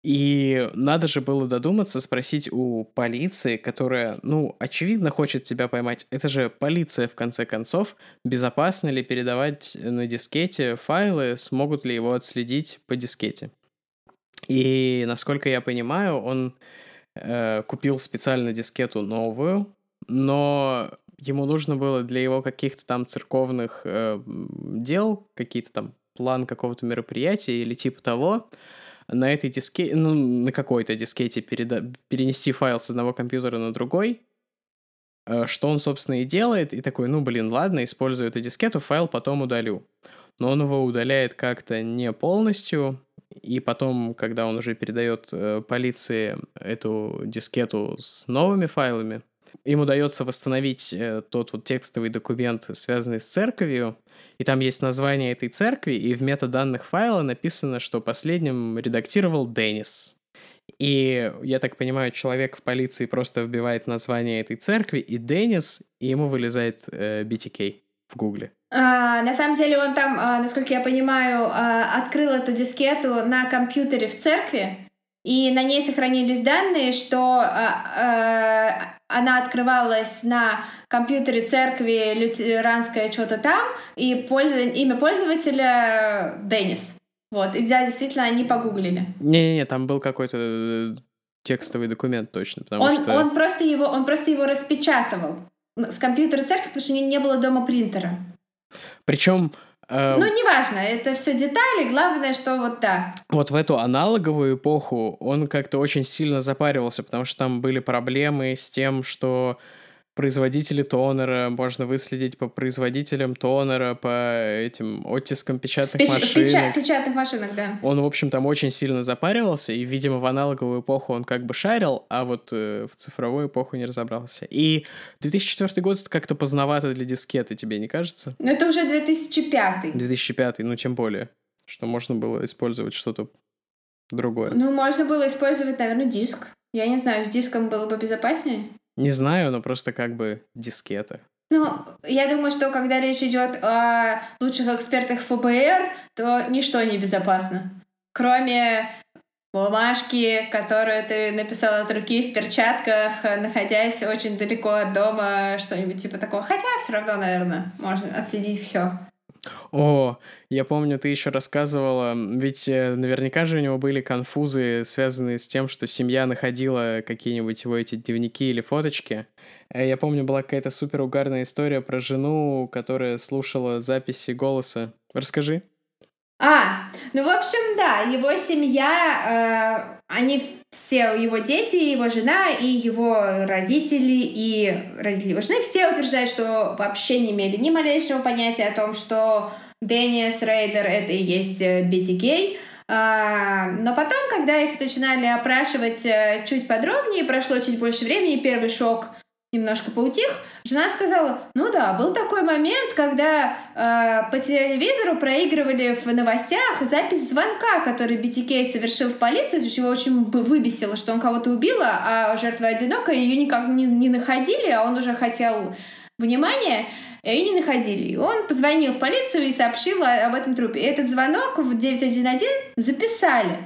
И надо же было додуматься, спросить у полиции, которая, ну, очевидно, хочет тебя поймать. Это же полиция, в конце концов. Безопасно ли передавать на дискете файлы, смогут ли его отследить по дискете? И, насколько я понимаю, он э, купил специально дискету новую, но ему нужно было для его каких-то там церковных э, дел, какие-то там план какого-то мероприятия или типа того, на этой дискете, ну, на какой-то дискете переда- перенести файл с одного компьютера на другой, э, что он, собственно, и делает, и такой, ну, блин, ладно, использую эту дискету, файл потом удалю. Но он его удаляет как-то не полностью, и потом, когда он уже передает э, полиции эту дискету с новыми файлами, им удается восстановить э, тот вот текстовый документ, связанный с церковью, и там есть название этой церкви, и в метаданных файла написано, что последним редактировал Деннис. И я так понимаю, человек в полиции просто вбивает название этой церкви и Деннис, и ему вылезает э, BTK в Гугле. А, на самом деле он там, а, насколько я понимаю, а, открыл эту дискету на компьютере в церкви, и на ней сохранились данные, что э, она открывалась на компьютере церкви лютеранская что-то там, и польз... имя пользователя Деннис. Вот, и да, действительно, они погуглили. Не-не-не, там был какой-то э, текстовый документ точно, потому он, что... Он просто, его, он просто его распечатывал с компьютера церкви, потому что у него не было дома принтера. Причем ну, неважно, это все детали, главное, что вот да. Вот в эту аналоговую эпоху он как-то очень сильно запаривался, потому что там были проблемы с тем, что производители тонера, можно выследить по производителям тонера, по этим оттискам печатных Печ- машинок. Печа- печатных машинок, да. Он, в общем, там очень сильно запаривался, и, видимо, в аналоговую эпоху он как бы шарил, а вот э, в цифровую эпоху не разобрался. И 2004 год это как-то поздновато для дискеты, тебе не кажется? Ну, это уже 2005. 2005, ну, тем более, что можно было использовать что-то другое. Ну, можно было использовать, наверное, диск. Я не знаю, с диском было бы безопаснее. Не знаю, но просто как бы дискета. Ну, я думаю, что когда речь идет о лучших экспертах ФБР, то ничто не безопасно. Кроме бумажки, которую ты написала от руки в перчатках, находясь очень далеко от дома, что-нибудь типа такого. Хотя все равно, наверное, можно отследить все. О, я помню, ты еще рассказывала, ведь э, наверняка же у него были конфузы, связанные с тем, что семья находила какие-нибудь его эти дневники или фоточки. Э, я помню, была какая-то супер угарная история про жену, которая слушала записи голоса. Расскажи. А, ну, в общем, да, его семья, э, они все, его дети, его жена и его родители и родители его жены, все утверждают, что вообще не имели ни малейшего понятия о том, что Деннис Рейдер — это и есть э, а, но потом, когда их начинали опрашивать э, чуть подробнее, прошло чуть больше времени, первый шок — немножко поутих, жена сказала, ну да, был такой момент, когда э, по телевизору проигрывали в новостях запись звонка, который BTK совершил в полицию, его очень выбесило, что он кого-то убил, а жертва одинокая, ее никак не, не находили, а он уже хотел внимания, и не находили. И он позвонил в полицию и сообщил об этом трупе. И этот звонок в 911 записали.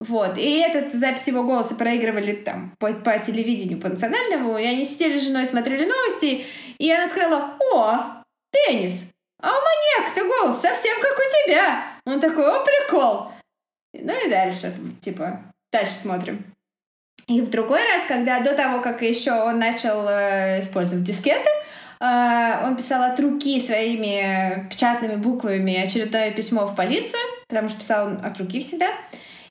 Вот. И этот запись его голоса проигрывали там по, по телевидению, по национальному, и они сидели с женой, смотрели новости, и она сказала, о, теннис, а у маньяка-то голос совсем как у тебя. Он такой, о, прикол. Ну и дальше, типа, дальше смотрим. И в другой раз, когда до того, как еще он начал э, использовать дискеты, он писал от руки своими печатными буквами очередное письмо в полицию, потому что писал он от руки всегда.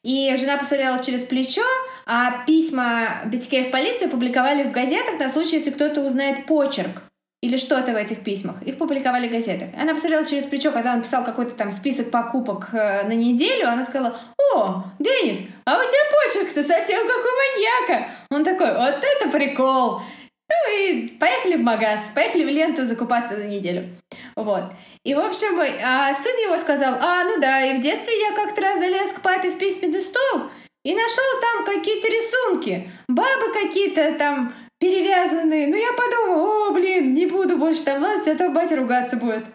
И жена посмотрела через плечо, а письма BTK в полицию публиковали в газетах на случай, если кто-то узнает почерк или что-то в этих письмах. Их публиковали в газетах. Она посмотрела через плечо, когда он писал какой-то там список покупок э, на неделю, она сказала, «О, Денис, а у тебя почерк-то совсем как у маньяка!» Он такой, «Вот это прикол!» Ну и поехали в магаз, поехали в ленту закупаться за неделю. Вот. И, в общем, а сын его сказал, а, ну да, и в детстве я как-то раз залез к папе в письменный стол и нашел там какие-то рисунки, бабы какие-то там перевязанные. Ну, я подумал, о, блин, не буду больше там лазить, а то батя ругаться будет.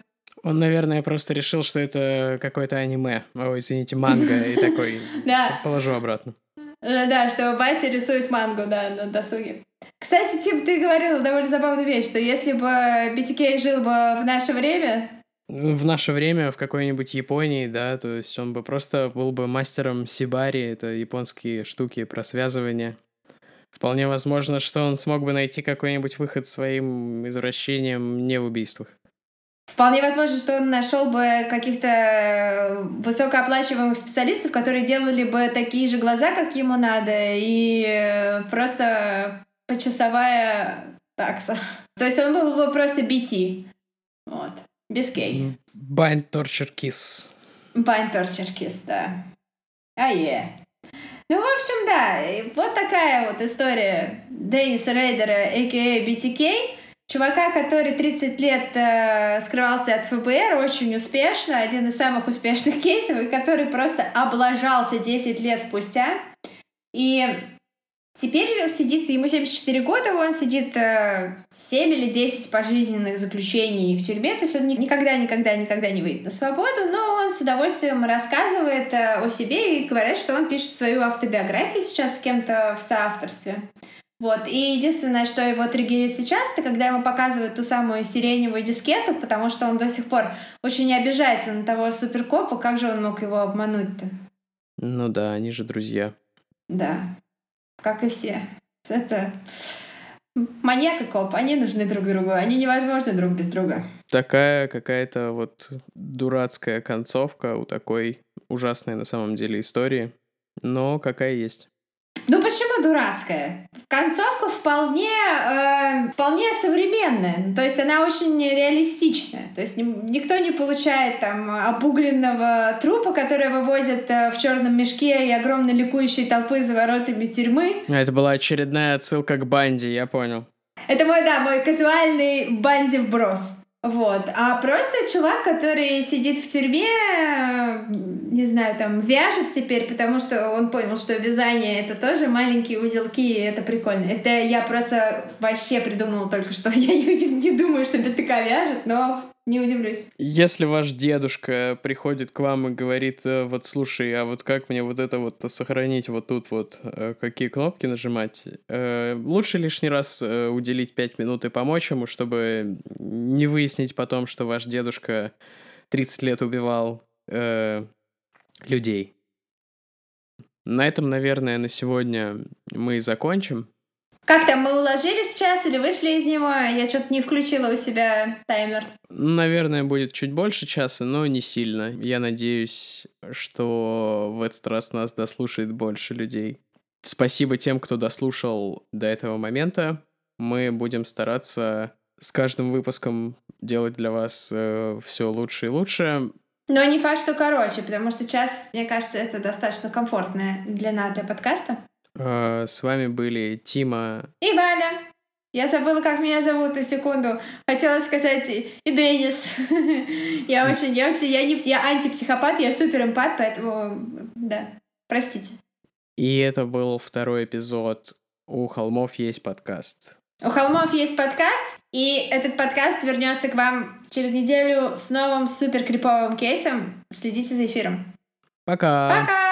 Он, наверное, просто решил, что это какое-то аниме. Ой, извините, манга, и такой положу обратно. Э, да, что батя рисует мангу, да, на досуге. Кстати, Тим, ты говорила довольно забавную вещь, что если бы BTK жил бы в наше время, в наше время в какой-нибудь Японии, да, то есть он бы просто был бы мастером сибари, это японские штуки про связывание. Вполне возможно, что он смог бы найти какой-нибудь выход своим извращением не в убийствах. Вполне возможно, что он нашел бы каких-то высокооплачиваемых специалистов, которые делали бы такие же глаза, как ему надо, и просто почасовая такса. То есть он был бы просто BT. Вот. Без гей. Bind Torture Kiss. Bind Torture Kiss, да. А е. Ну, в общем, да, вот такая вот история Денниса Рейдера, а.к.а. BTK. Чувака, который 30 лет э, скрывался от ФБР очень успешно, один из самых успешных кейсов, и который просто облажался 10 лет спустя. И Теперь сидит, ему 74 года, он сидит э, 7 или 10 пожизненных заключений в тюрьме, то есть он никогда, никогда, никогда не выйдет на свободу, но он с удовольствием рассказывает э, о себе и говорит, что он пишет свою автобиографию сейчас с кем-то в соавторстве. Вот. И единственное, что его триггерит сейчас, это когда ему показывают ту самую сиреневую дискету, потому что он до сих пор очень обижается на того суперкопа, как же он мог его обмануть-то? Ну да, они же друзья. Да как и все. Это маньяк и коп, они нужны друг другу, они невозможны друг без друга. Такая какая-то вот дурацкая концовка у такой ужасной на самом деле истории, но какая есть. Ну почему дурацкая? Концовка вполне, э, вполне современная, то есть она очень реалистичная. То есть никто не получает там обугленного трупа, который вывозят э, в черном мешке и огромно ликующей толпы за воротами тюрьмы. А это была очередная отсылка к Банди, я понял. Это мой, да, мой казуальный Банди вброс. Вот. А просто чувак, который сидит в тюрьме, не знаю, там, вяжет теперь, потому что он понял, что вязание — это тоже маленькие узелки, и это прикольно. Это я просто вообще придумала только что. Я не, думаю, что БТК вяжет, но не удивлюсь. Если ваш дедушка приходит к вам и говорит, э, вот слушай, а вот как мне вот это вот сохранить вот тут вот, э, какие кнопки нажимать, э, лучше лишний раз уделить пять минут и помочь ему, чтобы не выяснить потом, что ваш дедушка 30 лет убивал э, людей. На этом, наверное, на сегодня мы и закончим. Как там, мы уложились в час или вышли из него? Я что-то не включила у себя таймер. Наверное, будет чуть больше часа, но не сильно. Я надеюсь, что в этот раз нас дослушает больше людей. Спасибо тем, кто дослушал до этого момента. Мы будем стараться с каждым выпуском делать для вас э, все лучше и лучше. Но не факт, что короче, потому что час, мне кажется, это достаточно комфортная длина для подкаста. А, с вами были Тима и Валя. Я забыла, как меня зовут, на секунду. Хотела сказать и Денис. я очень, я очень, я не, я антипсихопат, я супер эмпат, поэтому, да, простите. И это был второй эпизод «У холмов есть подкаст». У холмов есть подкаст, и этот подкаст вернется к вам через неделю с новым супер криповым кейсом. Следите за эфиром. Пока. Пока.